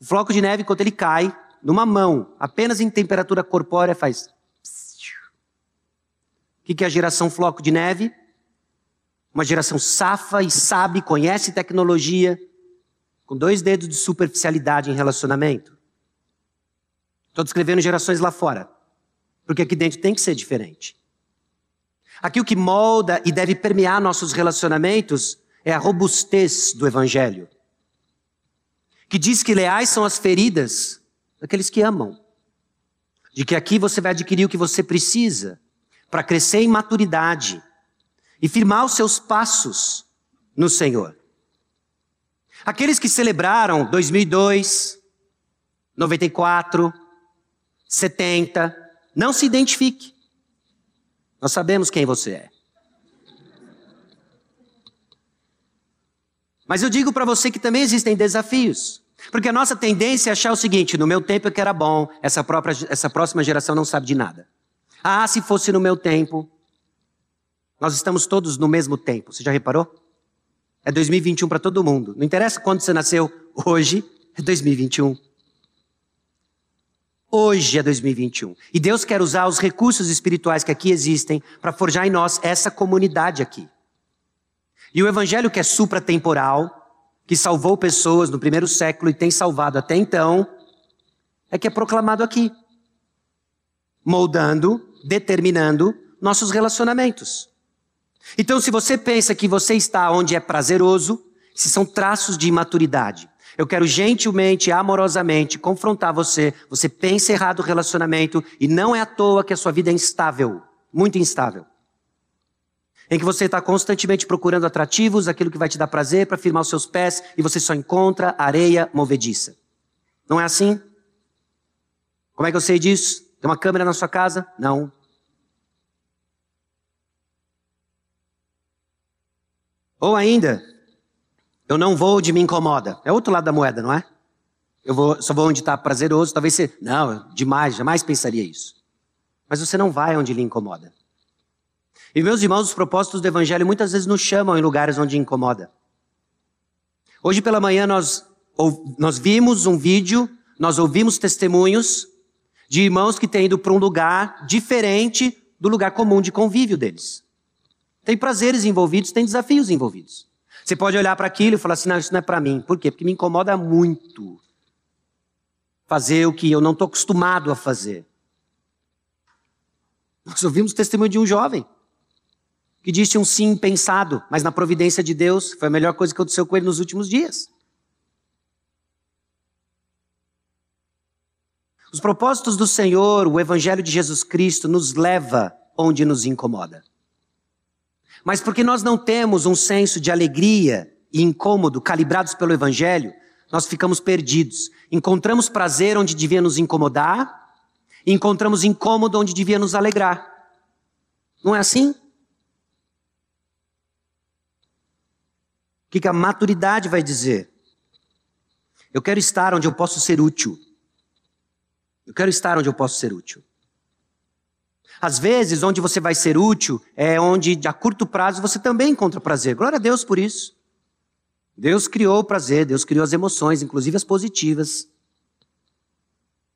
O floco de neve, quando ele cai numa mão, apenas em temperatura corpórea, faz. O que é a geração floco de neve? Uma geração safa e sabe, conhece tecnologia, com dois dedos de superficialidade em relacionamento. Estou descrevendo gerações lá fora, porque aqui dentro tem que ser diferente. Aqui o que molda e deve permear nossos relacionamentos é a robustez do Evangelho, que diz que leais são as feridas daqueles que amam, de que aqui você vai adquirir o que você precisa para crescer em maturidade e firmar os seus passos no Senhor. Aqueles que celebraram 2002, 94, 70, não se identifique. Nós sabemos quem você é. Mas eu digo para você que também existem desafios. Porque a nossa tendência é achar o seguinte: no meu tempo é que era bom, essa, própria, essa próxima geração não sabe de nada. Ah, se fosse no meu tempo. Nós estamos todos no mesmo tempo, você já reparou? É 2021 para todo mundo. Não interessa quando você nasceu, hoje é 2021. Hoje é 2021. E Deus quer usar os recursos espirituais que aqui existem para forjar em nós essa comunidade aqui. E o evangelho que é supratemporal, que salvou pessoas no primeiro século e tem salvado até então, é que é proclamado aqui. Moldando, determinando nossos relacionamentos. Então, se você pensa que você está onde é prazeroso, se são traços de imaturidade, eu quero gentilmente, amorosamente confrontar você. Você pensa errado o relacionamento e não é à toa que a sua vida é instável, muito instável. Em que você está constantemente procurando atrativos, aquilo que vai te dar prazer para firmar os seus pés e você só encontra areia movediça. Não é assim? Como é que eu sei disso? Tem uma câmera na sua casa? Não. Ou ainda, eu não vou onde me incomoda. É outro lado da moeda, não é? Eu vou, só vou onde está prazeroso. Talvez você. Não, demais, jamais pensaria isso. Mas você não vai onde lhe incomoda. E meus irmãos, os propósitos do Evangelho muitas vezes nos chamam em lugares onde incomoda. Hoje pela manhã nós, nós vimos um vídeo, nós ouvimos testemunhos de irmãos que têm ido para um lugar diferente do lugar comum de convívio deles. Tem prazeres envolvidos, tem desafios envolvidos. Você pode olhar para aquilo e falar assim: não, isso não é para mim. Por quê? Porque me incomoda muito fazer o que eu não estou acostumado a fazer. Nós ouvimos o testemunho de um jovem que disse um sim pensado, mas na providência de Deus foi a melhor coisa que aconteceu com ele nos últimos dias. Os propósitos do Senhor, o Evangelho de Jesus Cristo, nos leva onde nos incomoda. Mas porque nós não temos um senso de alegria e incômodo calibrados pelo Evangelho, nós ficamos perdidos. Encontramos prazer onde devia nos incomodar, encontramos incômodo onde devia nos alegrar. Não é assim? O que a maturidade vai dizer? Eu quero estar onde eu posso ser útil. Eu quero estar onde eu posso ser útil. Às vezes, onde você vai ser útil é onde, a curto prazo, você também encontra prazer. Glória a Deus por isso. Deus criou o prazer, Deus criou as emoções, inclusive as positivas.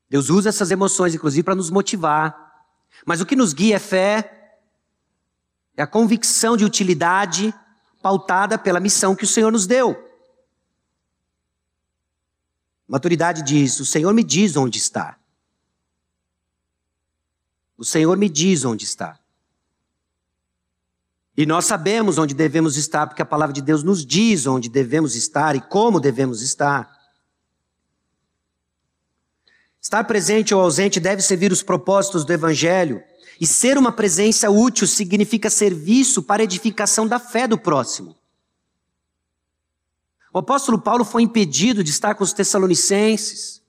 Deus usa essas emoções, inclusive, para nos motivar. Mas o que nos guia é fé, é a convicção de utilidade pautada pela missão que o Senhor nos deu. Maturidade diz: o Senhor me diz onde está. O Senhor me diz onde está. E nós sabemos onde devemos estar, porque a palavra de Deus nos diz onde devemos estar e como devemos estar. Estar presente ou ausente deve servir os propósitos do Evangelho. E ser uma presença útil significa serviço para edificação da fé do próximo. O apóstolo Paulo foi impedido de estar com os Tessalonicenses.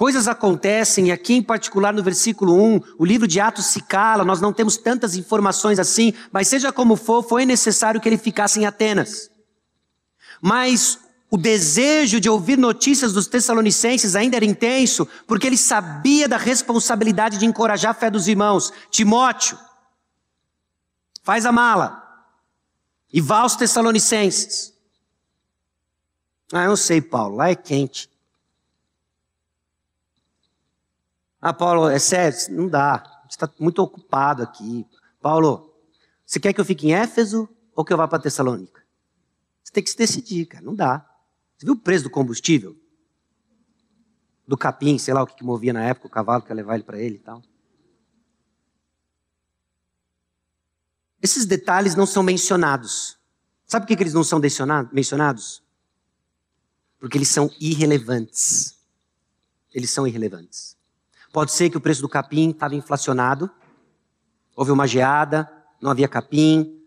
Coisas acontecem, aqui em particular no versículo 1, o livro de Atos se cala, nós não temos tantas informações assim, mas seja como for, foi necessário que ele ficasse em Atenas. Mas o desejo de ouvir notícias dos Tessalonicenses ainda era intenso, porque ele sabia da responsabilidade de encorajar a fé dos irmãos. Timóteo, faz a mala e vá aos Tessalonicenses. Ah, eu sei, Paulo, lá é quente. Ah, Paulo, é sério? Não dá. Gente está muito ocupado aqui. Paulo, você quer que eu fique em Éfeso ou que eu vá para Tessalônica? Você tem que se decidir, cara. Não dá. Você viu o preço do combustível? Do capim, sei lá o que, que movia na época, o cavalo que ia levar ele para ele e tal. Esses detalhes não são mencionados. Sabe por que, que eles não são mencionados? Porque eles são irrelevantes. Eles são irrelevantes. Pode ser que o preço do capim estava inflacionado, houve uma geada, não havia capim,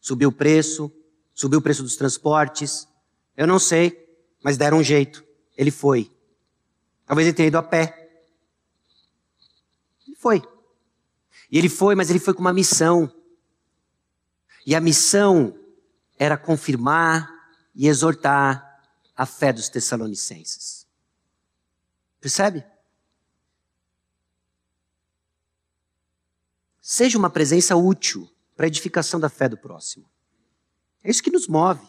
subiu o preço, subiu o preço dos transportes. Eu não sei, mas deram um jeito. Ele foi. Talvez ele tenha ido a pé. Ele foi. E ele foi, mas ele foi com uma missão. E a missão era confirmar e exortar a fé dos Tessalonicenses. Percebe? Seja uma presença útil para a edificação da fé do próximo. É isso que nos move.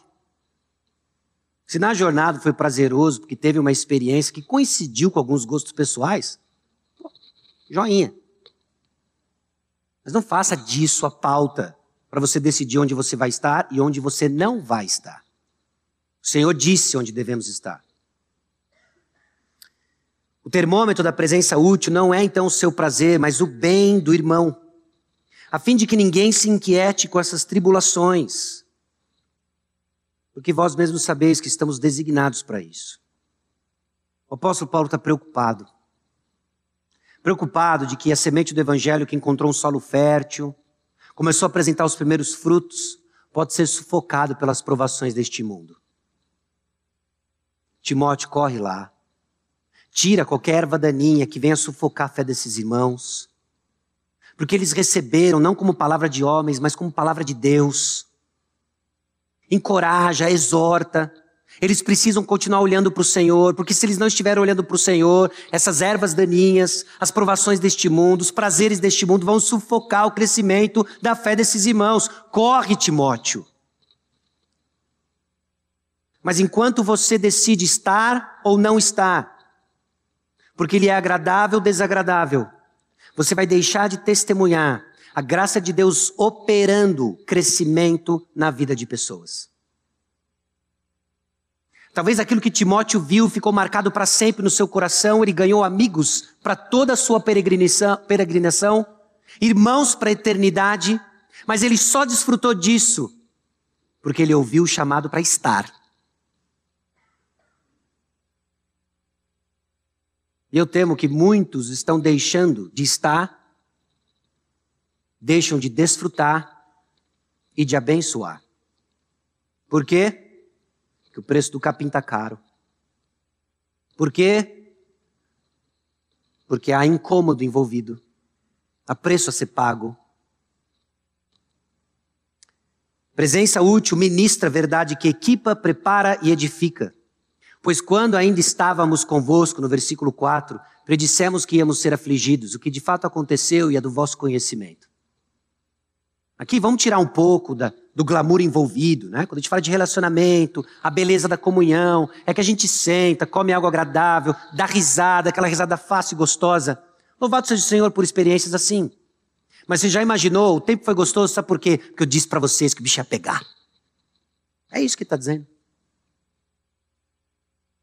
Se na jornada foi prazeroso, porque teve uma experiência que coincidiu com alguns gostos pessoais, pô, joinha. Mas não faça disso a pauta para você decidir onde você vai estar e onde você não vai estar. O Senhor disse onde devemos estar. O termômetro da presença útil não é então o seu prazer, mas o bem do irmão a fim de que ninguém se inquiete com essas tribulações, porque vós mesmos sabeis que estamos designados para isso. O apóstolo Paulo está preocupado. Preocupado de que a semente do evangelho que encontrou um solo fértil, começou a apresentar os primeiros frutos, pode ser sufocado pelas provações deste mundo. Timóteo corre lá, tira qualquer erva daninha que venha sufocar a fé desses irmãos, porque eles receberam não como palavra de homens, mas como palavra de Deus. Encoraja, exorta. Eles precisam continuar olhando para o Senhor, porque se eles não estiverem olhando para o Senhor, essas ervas daninhas, as provações deste mundo, os prazeres deste mundo vão sufocar o crescimento da fé desses irmãos. Corre, Timóteo. Mas enquanto você decide estar ou não estar, porque ele é agradável ou desagradável, você vai deixar de testemunhar a graça de Deus operando crescimento na vida de pessoas. Talvez aquilo que Timóteo viu ficou marcado para sempre no seu coração, ele ganhou amigos para toda a sua peregrinação, peregrinação irmãos para a eternidade, mas ele só desfrutou disso porque ele ouviu o chamado para estar. E eu temo que muitos estão deixando de estar, deixam de desfrutar e de abençoar. Por quê? Porque o preço do capim está caro. Por quê? Porque há incômodo envolvido, há preço a ser pago. Presença útil ministra verdade que equipa, prepara e edifica. Pois quando ainda estávamos convosco, no versículo 4, predissemos que íamos ser afligidos, o que de fato aconteceu e é do vosso conhecimento. Aqui vamos tirar um pouco da, do glamour envolvido, né? Quando a gente fala de relacionamento, a beleza da comunhão, é que a gente senta, come algo agradável, dá risada, aquela risada fácil e gostosa. Louvado seja o Senhor por experiências assim. Mas você já imaginou, o tempo foi gostoso, sabe por quê? Porque eu disse para vocês que o bicho ia pegar. É isso que está dizendo.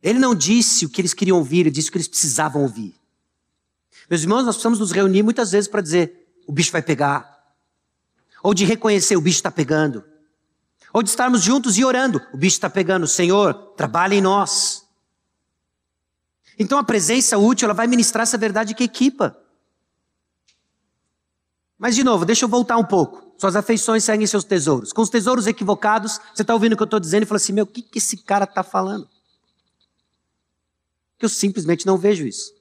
Ele não disse o que eles queriam ouvir, ele disse o que eles precisavam ouvir. Meus irmãos, nós precisamos nos reunir muitas vezes para dizer: o bicho vai pegar, Ou de reconhecer o bicho está pegando. Ou de estarmos juntos e orando, o bicho está pegando, Senhor, trabalha em nós. Então a presença útil, ela vai ministrar essa verdade que equipa. Mas de novo, deixa eu voltar um pouco. Suas afeições seguem seus tesouros. Com os tesouros equivocados, você está ouvindo o que eu estou dizendo e fala assim: meu, o que, que esse cara está falando? Eu simplesmente não vejo isso.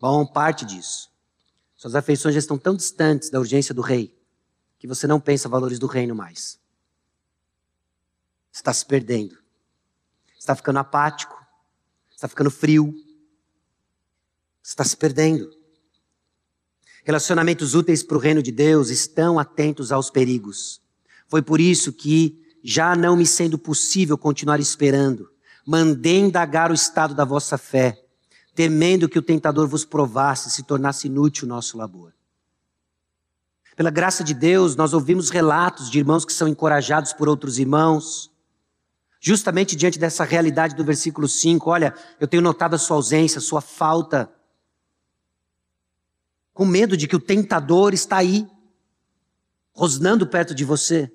Bom, parte disso. Suas afeições já estão tão distantes da urgência do rei que você não pensa valores do reino mais. Você está se perdendo. Você está ficando apático. Você está ficando frio. Você está se perdendo. Relacionamentos úteis para o reino de Deus estão atentos aos perigos. Foi por isso que, já não me sendo possível continuar esperando, mandei indagar o estado da vossa fé, temendo que o tentador vos provasse, se tornasse inútil o nosso labor. Pela graça de Deus, nós ouvimos relatos de irmãos que são encorajados por outros irmãos, justamente diante dessa realidade do versículo 5. Olha, eu tenho notado a sua ausência, a sua falta com medo de que o tentador está aí, rosnando perto de você.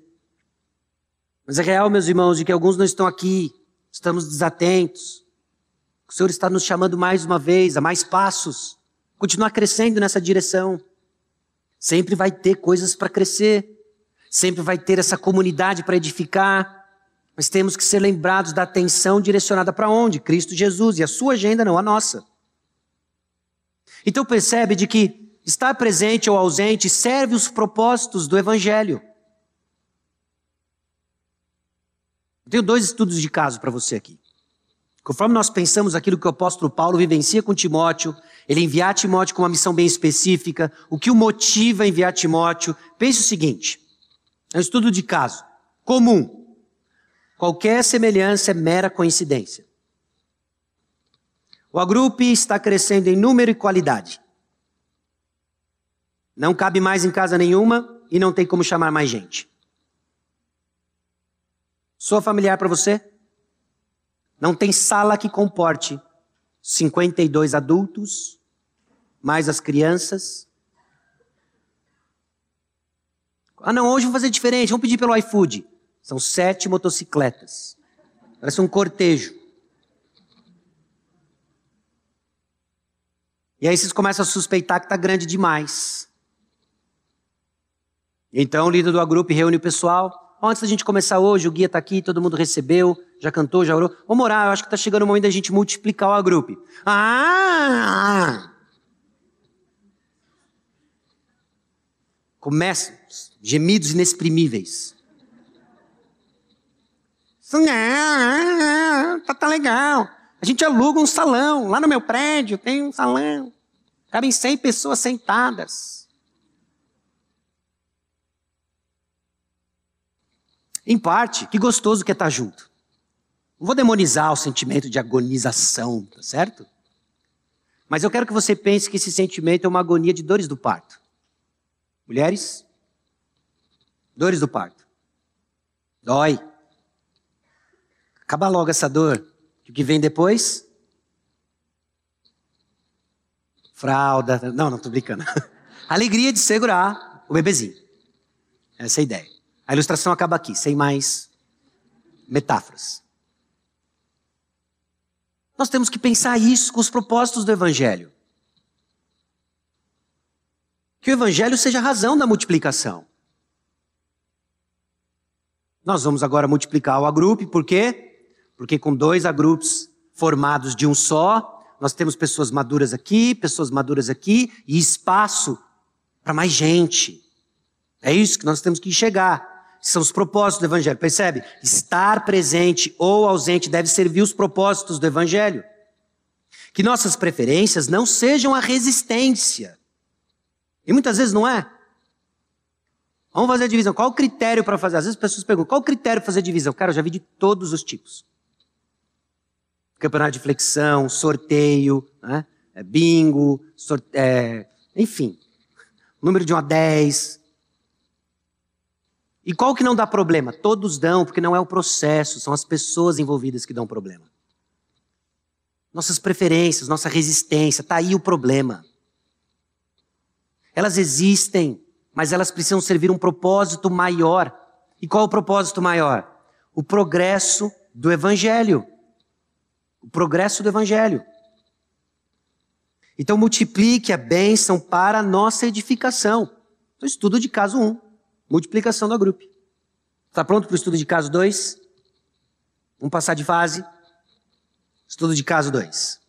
Mas é real, meus irmãos, de que alguns não estão aqui, estamos desatentos. O Senhor está nos chamando mais uma vez, a mais passos, continuar crescendo nessa direção. Sempre vai ter coisas para crescer, sempre vai ter essa comunidade para edificar, mas temos que ser lembrados da atenção direcionada para onde? Cristo Jesus e a sua agenda, não a nossa. Então percebe de que estar presente ou ausente serve os propósitos do Evangelho. Eu tenho dois estudos de caso para você aqui. Conforme nós pensamos aquilo que o apóstolo Paulo vivencia com Timóteo, ele enviar Timóteo com uma missão bem específica, o que o motiva a enviar Timóteo, pense o seguinte: é um estudo de caso comum. Qualquer semelhança é mera coincidência. O agrupe está crescendo em número e qualidade. Não cabe mais em casa nenhuma e não tem como chamar mais gente. Sou familiar para você? Não tem sala que comporte 52 adultos, mais as crianças. Ah, não, hoje vamos fazer diferente, vamos pedir pelo iFood. São sete motocicletas. Parece um cortejo. E aí vocês começam a suspeitar que está grande demais. Então o líder do grupo reúne o pessoal. Antes da gente começar hoje, o guia está aqui, todo mundo recebeu, já cantou, já orou. Vamos orar, eu acho que está chegando o momento da gente multiplicar o grupo. Ah! Começam gemidos inexprimíveis. Tá, tá legal. A gente aluga um salão. Lá no meu prédio tem um salão. Cabem 100 pessoas sentadas. Em parte, que gostoso que é estar junto. Não vou demonizar o sentimento de agonização, tá certo? Mas eu quero que você pense que esse sentimento é uma agonia de dores do parto. Mulheres, dores do parto. Dói. Acaba logo essa dor. O que vem depois? Fralda. Não, não estou brincando. Alegria de segurar o bebezinho. Essa é a ideia. A ilustração acaba aqui, sem mais metáforas. Nós temos que pensar isso com os propósitos do Evangelho. Que o Evangelho seja a razão da multiplicação. Nós vamos agora multiplicar o agrupe, por quê? Porque com dois agrupos formados de um só, nós temos pessoas maduras aqui, pessoas maduras aqui e espaço para mais gente. É isso que nós temos que enxergar são os propósitos do Evangelho. Percebe? Estar presente ou ausente deve servir os propósitos do Evangelho. Que nossas preferências não sejam a resistência. E muitas vezes não é. Vamos fazer a divisão. Qual o critério para fazer? Às vezes as pessoas perguntam: qual o critério para fazer a divisão? Cara, eu já vi de todos os tipos: campeonato de flexão, sorteio, né? É bingo, sorte... é... enfim, número de 1 a 10, e qual que não dá problema? Todos dão, porque não é o processo, são as pessoas envolvidas que dão problema. Nossas preferências, nossa resistência, está aí o problema. Elas existem, mas elas precisam servir um propósito maior. E qual é o propósito maior? O progresso do Evangelho. O progresso do Evangelho. Então, multiplique a bênção para a nossa edificação. Então, estudo de caso 1, multiplicação da grupo. Está pronto para o estudo de caso 2? Vamos passar de fase. Estudo de caso 2.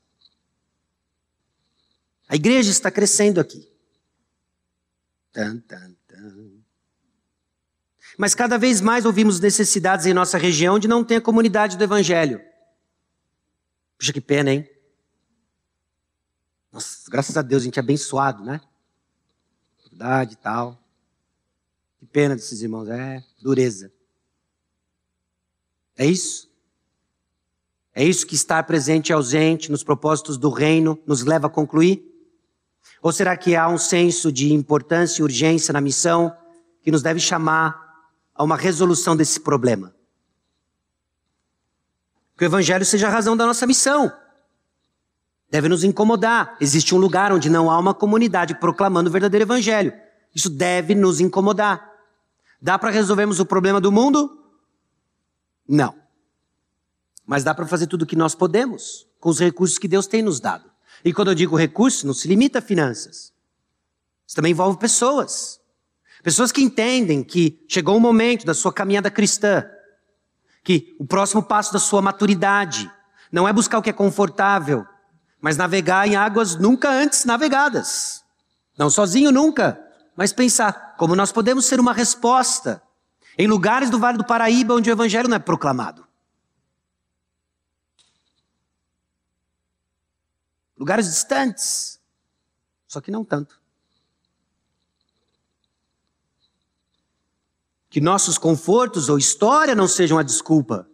A igreja está crescendo aqui. Tan, tan, tan. Mas cada vez mais ouvimos necessidades em nossa região de não ter a comunidade do Evangelho. Puxa, que pena, hein? Nossa, graças a Deus a gente é abençoado, né? Verdade e tal. Que pena desses irmãos, é dureza. É isso? É isso que estar presente e ausente nos propósitos do reino nos leva a concluir? Ou será que há um senso de importância e urgência na missão que nos deve chamar a uma resolução desse problema? Que o Evangelho seja a razão da nossa missão. Deve nos incomodar. Existe um lugar onde não há uma comunidade proclamando o verdadeiro Evangelho. Isso deve nos incomodar. Dá para resolvermos o problema do mundo? Não. Mas dá para fazer tudo o que nós podemos com os recursos que Deus tem nos dado. E quando eu digo recurso, não se limita a finanças. Isso também envolve pessoas. Pessoas que entendem que chegou o momento da sua caminhada cristã, que o próximo passo da sua maturidade não é buscar o que é confortável, mas navegar em águas nunca antes navegadas. Não sozinho nunca, mas pensar como nós podemos ser uma resposta em lugares do Vale do Paraíba onde o evangelho não é proclamado. lugares distantes, só que não tanto. Que nossos confortos ou história não sejam a desculpa,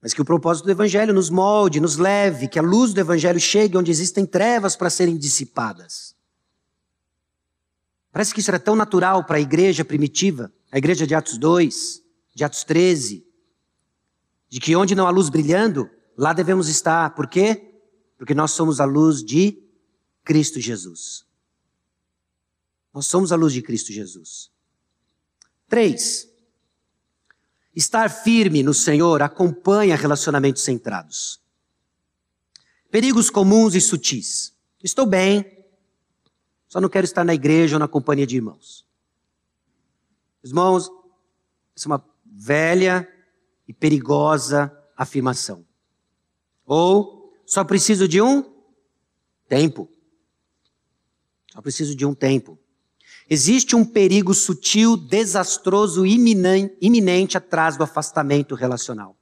mas que o propósito do Evangelho nos molde, nos leve, que a luz do Evangelho chegue onde existem trevas para serem dissipadas. Parece que isso era tão natural para a igreja primitiva, a igreja de Atos 2, de Atos 13, de que onde não há luz brilhando, Lá devemos estar. Por quê? Porque nós somos a luz de Cristo Jesus. Nós somos a luz de Cristo Jesus. Três. Estar firme no Senhor acompanha relacionamentos centrados. Perigos comuns e sutis. Estou bem, só não quero estar na igreja ou na companhia de irmãos. Irmãos, isso é uma velha e perigosa afirmação. Ou só preciso de um tempo. Só preciso de um tempo. Existe um perigo sutil, desastroso, iminente atrás do afastamento relacional.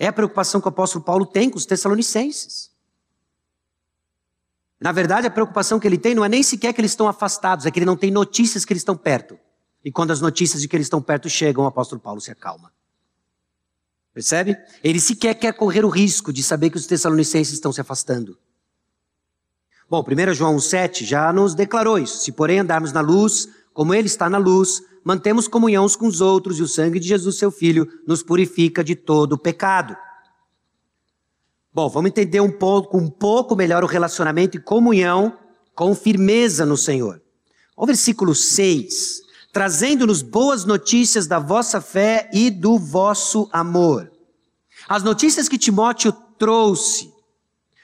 É a preocupação que o apóstolo Paulo tem com os tessalonicenses. Na verdade, a preocupação que ele tem não é nem sequer que eles estão afastados, é que ele não tem notícias que eles estão perto. E quando as notícias de que eles estão perto chegam, o apóstolo Paulo se acalma. Percebe? Ele sequer quer correr o risco de saber que os tessalonicenses estão se afastando. Bom, 1 João 1,7 já nos declarou isso. Se, porém, andarmos na luz, como Ele está na luz, mantemos comunhão uns com os outros e o sangue de Jesus, seu Filho, nos purifica de todo pecado. Bom, vamos entender um pouco, um pouco melhor o relacionamento e comunhão com firmeza no Senhor. O versículo 6 trazendo-nos boas notícias da vossa fé e do vosso amor. As notícias que Timóteo trouxe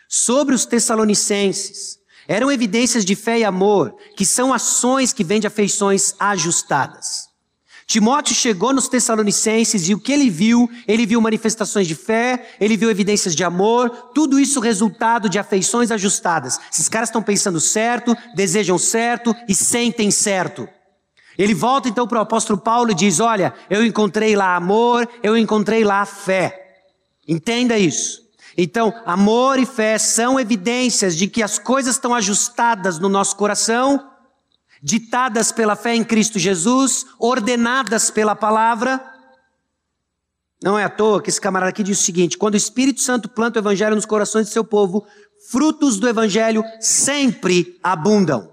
sobre os Tessalonicenses eram evidências de fé e amor, que são ações que vêm de afeições ajustadas. Timóteo chegou nos Tessalonicenses e o que ele viu? Ele viu manifestações de fé, ele viu evidências de amor, tudo isso resultado de afeições ajustadas. Esses caras estão pensando certo, desejam certo e sentem certo. Ele volta então para o apóstolo Paulo e diz: Olha, eu encontrei lá amor, eu encontrei lá fé. Entenda isso. Então, amor e fé são evidências de que as coisas estão ajustadas no nosso coração, ditadas pela fé em Cristo Jesus, ordenadas pela palavra. Não é à toa que esse camarada aqui diz o seguinte: quando o Espírito Santo planta o evangelho nos corações de seu povo, frutos do evangelho sempre abundam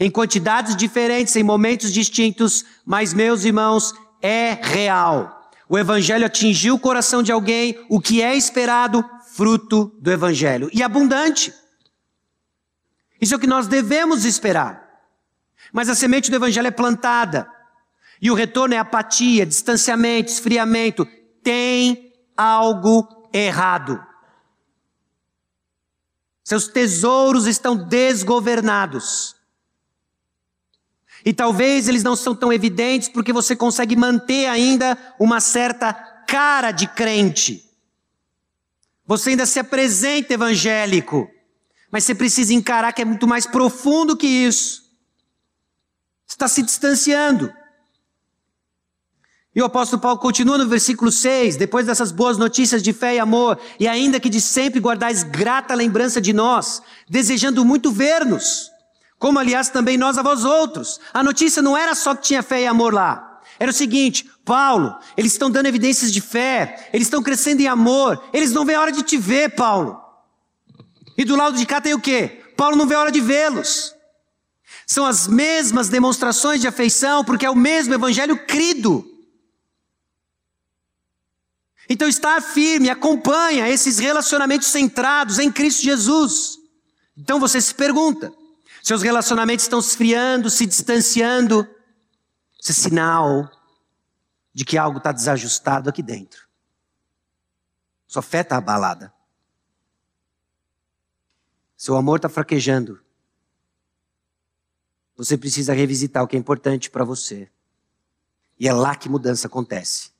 em quantidades diferentes, em momentos distintos, mas, meus irmãos, é real. O evangelho atingiu o coração de alguém, o que é esperado, fruto do evangelho. E abundante. Isso é o que nós devemos esperar. Mas a semente do evangelho é plantada. E o retorno é apatia, distanciamento, esfriamento. Tem algo errado. Seus tesouros estão desgovernados. E talvez eles não são tão evidentes porque você consegue manter ainda uma certa cara de crente. Você ainda se apresenta evangélico, mas você precisa encarar que é muito mais profundo que isso. Está se distanciando. E o apóstolo Paulo continua no versículo 6, depois dessas boas notícias de fé e amor, e ainda que de sempre guardais grata lembrança de nós, desejando muito ver-nos, como aliás também nós a vós outros. A notícia não era só que tinha fé e amor lá. Era o seguinte, Paulo, eles estão dando evidências de fé, eles estão crescendo em amor, eles não vêem a hora de te ver, Paulo. E do lado de cá tem o quê? Paulo não vê a hora de vê-los. São as mesmas demonstrações de afeição, porque é o mesmo evangelho crido. Então está firme, acompanha esses relacionamentos centrados em Cristo Jesus. Então você se pergunta: seus relacionamentos estão se esfriando, se distanciando? Isso é sinal de que algo está desajustado aqui dentro. Sua fé está abalada. Seu amor está fraquejando. Você precisa revisitar o que é importante para você. E é lá que mudança acontece.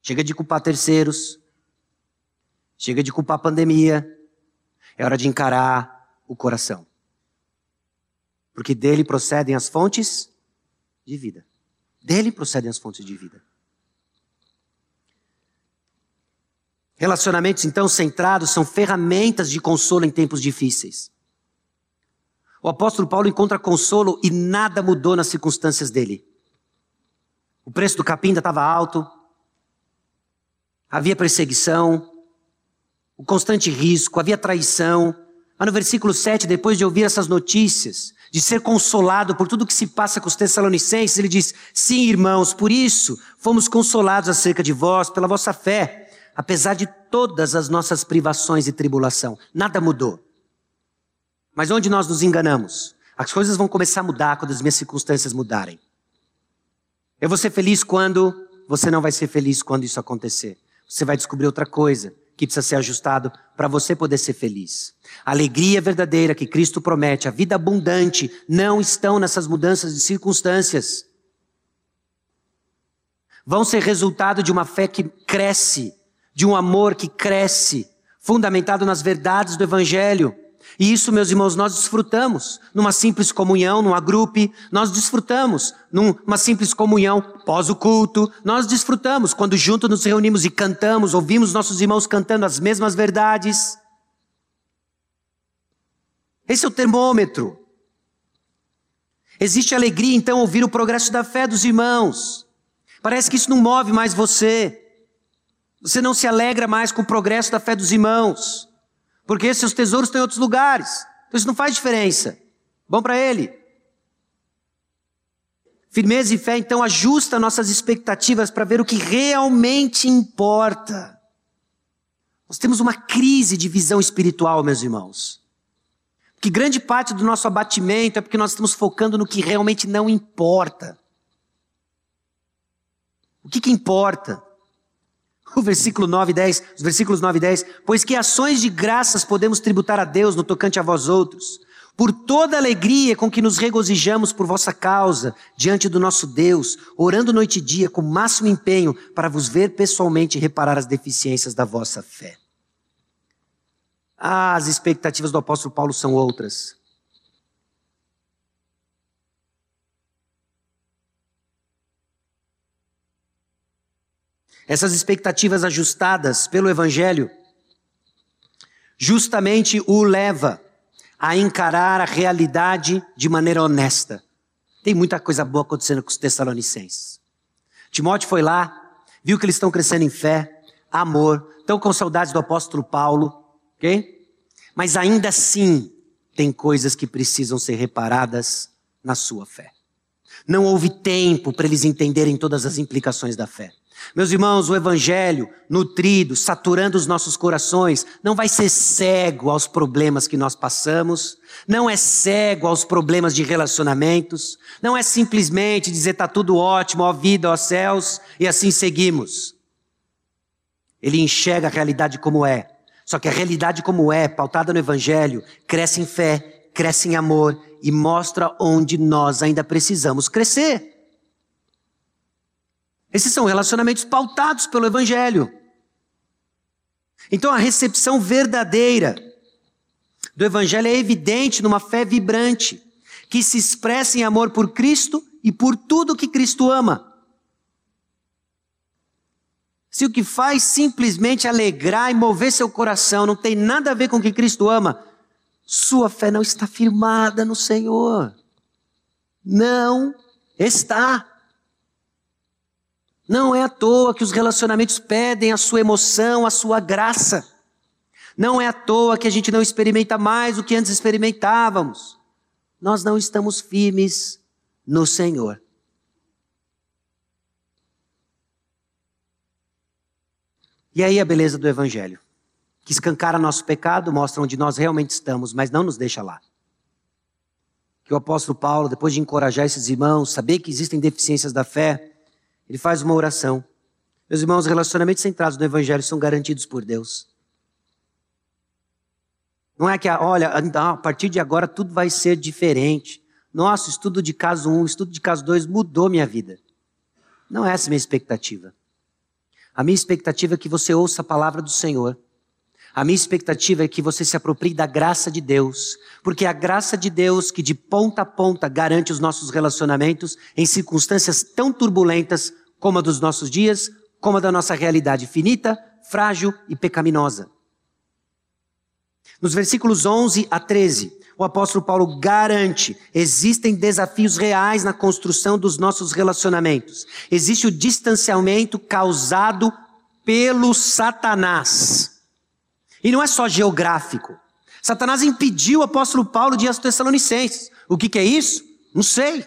Chega de culpar terceiros. Chega de culpar a pandemia. É hora de encarar o coração. Porque dele procedem as fontes de vida. Dele procedem as fontes de vida. Relacionamentos, então, centrados são ferramentas de consolo em tempos difíceis. O apóstolo Paulo encontra consolo e nada mudou nas circunstâncias dele. O preço do capim ainda estava alto, havia perseguição, o constante risco, havia traição. Mas no versículo 7, depois de ouvir essas notícias, de ser consolado por tudo que se passa com os Tessalonicenses, ele diz: Sim, irmãos, por isso fomos consolados acerca de vós, pela vossa fé, apesar de todas as nossas privações e tribulação. Nada mudou. Mas onde nós nos enganamos? As coisas vão começar a mudar quando as minhas circunstâncias mudarem. Eu vou ser feliz quando você não vai ser feliz quando isso acontecer você vai descobrir outra coisa que precisa ser ajustado para você poder ser feliz. A alegria verdadeira que Cristo promete, a vida abundante, não estão nessas mudanças de circunstâncias. Vão ser resultado de uma fé que cresce, de um amor que cresce, fundamentado nas verdades do Evangelho. E isso, meus irmãos, nós desfrutamos numa simples comunhão, numa grupo, nós desfrutamos numa simples comunhão pós o culto, nós desfrutamos quando juntos nos reunimos e cantamos, ouvimos nossos irmãos cantando as mesmas verdades. Esse é o termômetro. Existe alegria, então, ouvir o progresso da fé dos irmãos. Parece que isso não move mais você. Você não se alegra mais com o progresso da fé dos irmãos. Porque seus tesouros estão em outros lugares. Então isso não faz diferença. Bom para ele. Firmeza e fé, então, ajusta nossas expectativas para ver o que realmente importa. Nós temos uma crise de visão espiritual, meus irmãos. Que grande parte do nosso abatimento é porque nós estamos focando no que realmente não importa. O que, que importa? O versículo 9 e 10, os versículos 9 e 10, pois que ações de graças podemos tributar a Deus no tocante a vós outros, por toda alegria com que nos regozijamos por vossa causa diante do nosso Deus, orando noite e dia com máximo empenho para vos ver pessoalmente e reparar as deficiências da vossa fé. As expectativas do apóstolo Paulo são outras. Essas expectativas ajustadas pelo Evangelho, justamente o leva a encarar a realidade de maneira honesta. Tem muita coisa boa acontecendo com os Tessalonicenses. Timóteo foi lá, viu que eles estão crescendo em fé, amor, estão com saudades do apóstolo Paulo, ok? Mas ainda assim, tem coisas que precisam ser reparadas na sua fé. Não houve tempo para eles entenderem todas as implicações da fé. Meus irmãos, o Evangelho, nutrido, saturando os nossos corações, não vai ser cego aos problemas que nós passamos, não é cego aos problemas de relacionamentos, não é simplesmente dizer está tudo ótimo, ó vida, ó céus, e assim seguimos. Ele enxerga a realidade como é. Só que a realidade como é, pautada no Evangelho, cresce em fé, cresce em amor e mostra onde nós ainda precisamos crescer. Esses são relacionamentos pautados pelo Evangelho. Então a recepção verdadeira do Evangelho é evidente numa fé vibrante, que se expressa em amor por Cristo e por tudo que Cristo ama. Se o que faz simplesmente alegrar e mover seu coração não tem nada a ver com o que Cristo ama, sua fé não está firmada no Senhor. Não está. Não é à toa que os relacionamentos pedem a sua emoção, a sua graça. Não é à toa que a gente não experimenta mais o que antes experimentávamos. Nós não estamos firmes no Senhor. E aí a beleza do Evangelho, que escancara nosso pecado, mostra onde nós realmente estamos, mas não nos deixa lá. Que o apóstolo Paulo, depois de encorajar esses irmãos, saber que existem deficiências da fé, ele faz uma oração. Meus irmãos, relacionamentos centrados no Evangelho são garantidos por Deus. Não é que, olha, a partir de agora tudo vai ser diferente. Nossa, estudo de caso 1, um, estudo de caso 2 mudou minha vida. Não é essa a minha expectativa. A minha expectativa é que você ouça a palavra do Senhor. A minha expectativa é que você se aproprie da graça de Deus, porque é a graça de Deus que de ponta a ponta garante os nossos relacionamentos em circunstâncias tão turbulentas como a dos nossos dias, como a da nossa realidade finita, frágil e pecaminosa. Nos versículos 11 a 13, o apóstolo Paulo garante: existem desafios reais na construção dos nossos relacionamentos. Existe o distanciamento causado pelo Satanás. E não é só geográfico. Satanás impediu o apóstolo Paulo de ir aos Tessalonicenses. O que, que é isso? Não sei.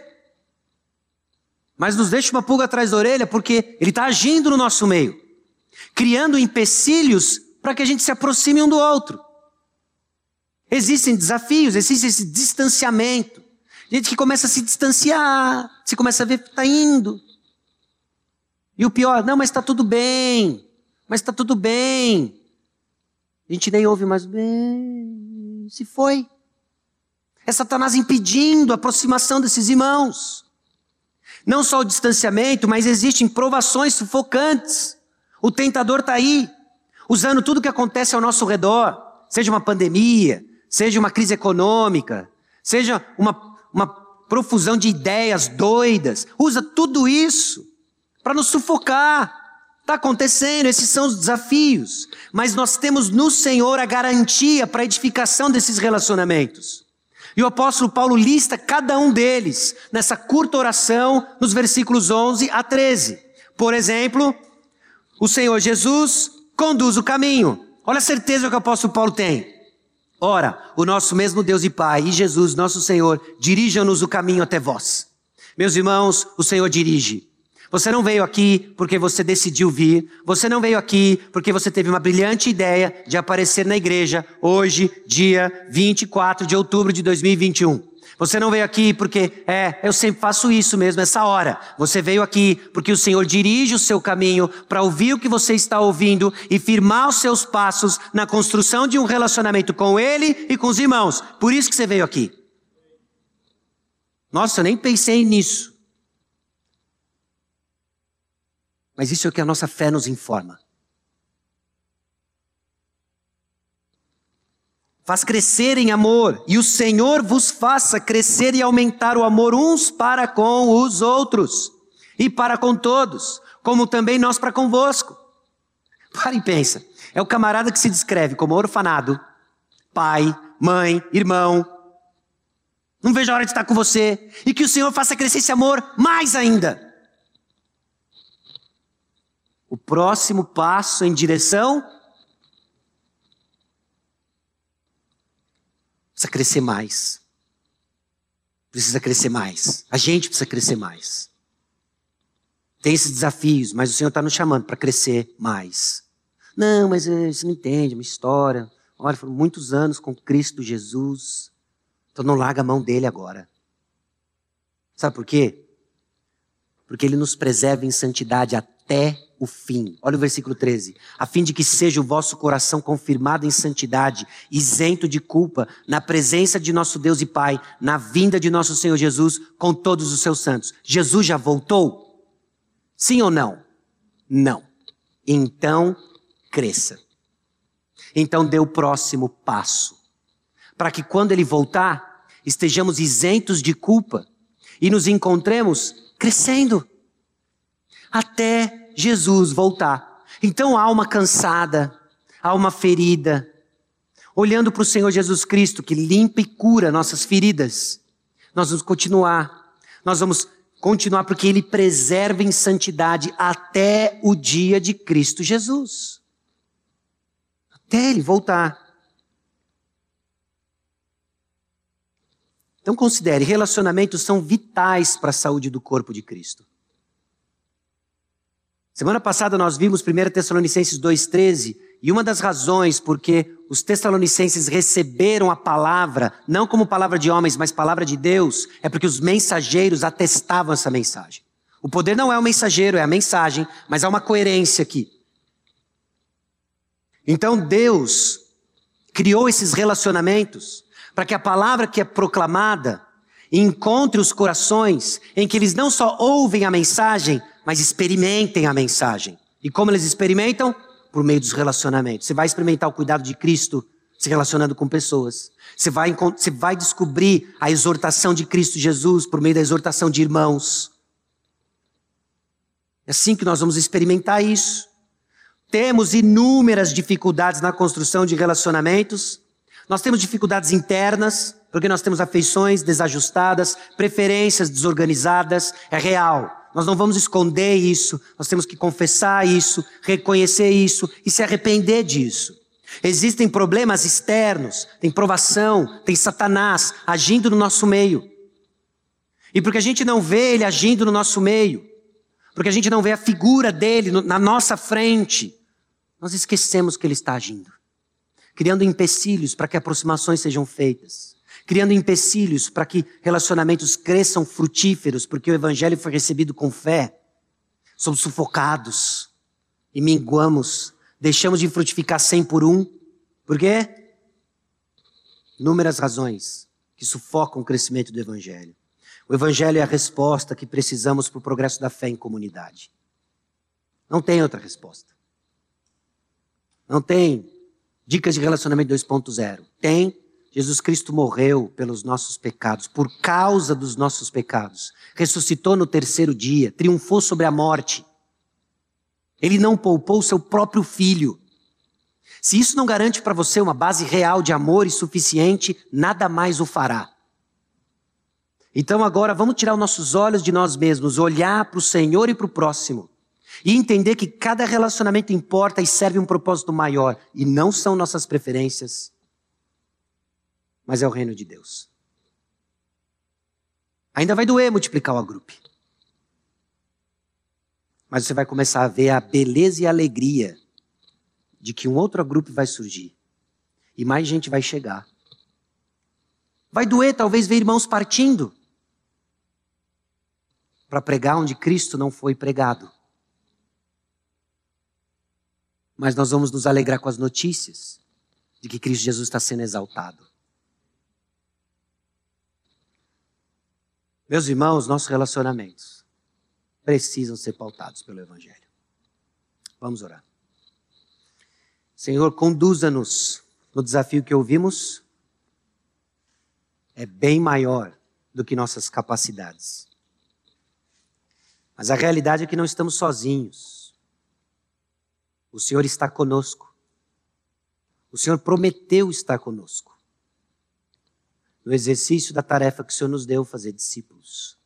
Mas nos deixa uma pulga atrás da orelha porque ele está agindo no nosso meio, criando empecilhos para que a gente se aproxime um do outro. Existem desafios, existe esse distanciamento. Gente que começa a se distanciar, se começa a ver que está indo. E o pior, não, mas está tudo bem, mas está tudo bem. A gente nem ouve mais bem, se foi. É Satanás impedindo a aproximação desses irmãos. Não só o distanciamento, mas existem provações sufocantes. O tentador está aí, usando tudo que acontece ao nosso redor, seja uma pandemia, seja uma crise econômica, seja uma, uma profusão de ideias doidas, usa tudo isso para nos sufocar. Está acontecendo, esses são os desafios. Mas nós temos no Senhor a garantia para a edificação desses relacionamentos. E o apóstolo Paulo lista cada um deles nessa curta oração nos versículos 11 a 13. Por exemplo, o Senhor Jesus conduz o caminho. Olha a certeza que o apóstolo Paulo tem. Ora, o nosso mesmo Deus e Pai e Jesus, nosso Senhor, dirijam-nos o caminho até vós. Meus irmãos, o Senhor dirige. Você não veio aqui porque você decidiu vir. Você não veio aqui porque você teve uma brilhante ideia de aparecer na igreja hoje, dia 24 de outubro de 2021. Você não veio aqui porque, é, eu sempre faço isso mesmo, essa hora. Você veio aqui porque o Senhor dirige o seu caminho para ouvir o que você está ouvindo e firmar os seus passos na construção de um relacionamento com Ele e com os irmãos. Por isso que você veio aqui. Nossa, eu nem pensei nisso. Mas isso é o que a nossa fé nos informa. Faz crescer em amor, e o Senhor vos faça crescer e aumentar o amor uns para com os outros, e para com todos, como também nós para convosco. Para e pensa. É o camarada que se descreve como orfanado, pai, mãe, irmão. Não vejo a hora de estar com você. E que o Senhor faça crescer esse amor mais ainda. O próximo passo em direção precisa crescer mais. precisa crescer mais. A gente precisa crescer mais. Tem esses desafios, mas o Senhor está nos chamando para crescer mais. Não, mas eh, você não entende, é uma história. Olha, foram muitos anos com Cristo Jesus. Então não larga a mão dele agora. Sabe por quê? Porque ele nos preserva em santidade até o fim. Olha o versículo 13. A fim de que seja o vosso coração confirmado em santidade, isento de culpa, na presença de nosso Deus e Pai, na vinda de nosso Senhor Jesus com todos os seus santos. Jesus já voltou? Sim ou não? Não. Então, cresça. Então, dê o próximo passo. Para que quando ele voltar, estejamos isentos de culpa e nos encontremos crescendo. Até Jesus voltar. Então, alma cansada, alma ferida, olhando para o Senhor Jesus Cristo, que limpa e cura nossas feridas, nós vamos continuar. Nós vamos continuar porque Ele preserva em santidade até o dia de Cristo Jesus. Até Ele voltar. Então considere, relacionamentos são vitais para a saúde do corpo de Cristo. Semana passada nós vimos 1 Tessalonicenses 2,13, e uma das razões porque os Tessalonicenses receberam a palavra, não como palavra de homens, mas palavra de Deus, é porque os mensageiros atestavam essa mensagem. O poder não é o mensageiro, é a mensagem, mas há uma coerência aqui. Então Deus criou esses relacionamentos para que a palavra que é proclamada encontre os corações em que eles não só ouvem a mensagem, mas experimentem a mensagem. E como eles experimentam? Por meio dos relacionamentos. Você vai experimentar o cuidado de Cristo se relacionando com pessoas. Você vai, você vai descobrir a exortação de Cristo Jesus por meio da exortação de irmãos. É assim que nós vamos experimentar isso. Temos inúmeras dificuldades na construção de relacionamentos. Nós temos dificuldades internas, porque nós temos afeições desajustadas, preferências desorganizadas. É real. Nós não vamos esconder isso, nós temos que confessar isso, reconhecer isso e se arrepender disso. Existem problemas externos, tem provação, tem Satanás agindo no nosso meio. E porque a gente não vê ele agindo no nosso meio, porque a gente não vê a figura dele na nossa frente, nós esquecemos que ele está agindo, criando empecilhos para que aproximações sejam feitas criando empecilhos para que relacionamentos cresçam frutíferos, porque o Evangelho foi recebido com fé. Somos sufocados e minguamos, deixamos de frutificar cem por um. Por quê? Inúmeras razões que sufocam o crescimento do Evangelho. O Evangelho é a resposta que precisamos para o progresso da fé em comunidade. Não tem outra resposta. Não tem dicas de relacionamento 2.0. Tem Jesus Cristo morreu pelos nossos pecados, por causa dos nossos pecados. Ressuscitou no terceiro dia, triunfou sobre a morte. Ele não poupou seu próprio filho. Se isso não garante para você uma base real de amor e suficiente, nada mais o fará. Então agora vamos tirar os nossos olhos de nós mesmos, olhar para o Senhor e para o próximo. E entender que cada relacionamento importa e serve um propósito maior. E não são nossas preferências, mas é o reino de Deus. Ainda vai doer multiplicar o agrupe. Mas você vai começar a ver a beleza e a alegria de que um outro grupo vai surgir. E mais gente vai chegar. Vai doer talvez ver irmãos partindo para pregar onde Cristo não foi pregado. Mas nós vamos nos alegrar com as notícias de que Cristo Jesus está sendo exaltado. Meus irmãos, nossos relacionamentos precisam ser pautados pelo Evangelho. Vamos orar. Senhor, conduza-nos no desafio que ouvimos. É bem maior do que nossas capacidades. Mas a realidade é que não estamos sozinhos. O Senhor está conosco. O Senhor prometeu estar conosco no exercício da tarefa que o Senhor nos deu fazer discípulos.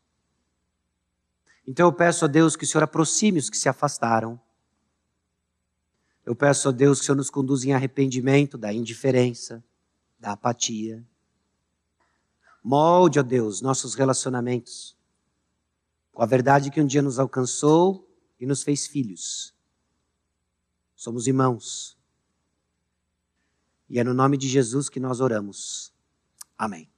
Então eu peço a Deus que o Senhor aproxime os que se afastaram. Eu peço a Deus que o Senhor nos conduza em arrependimento da indiferença, da apatia. Molde, ó Deus, nossos relacionamentos com a verdade que um dia nos alcançou e nos fez filhos. Somos irmãos. E é no nome de Jesus que nós oramos. Amém.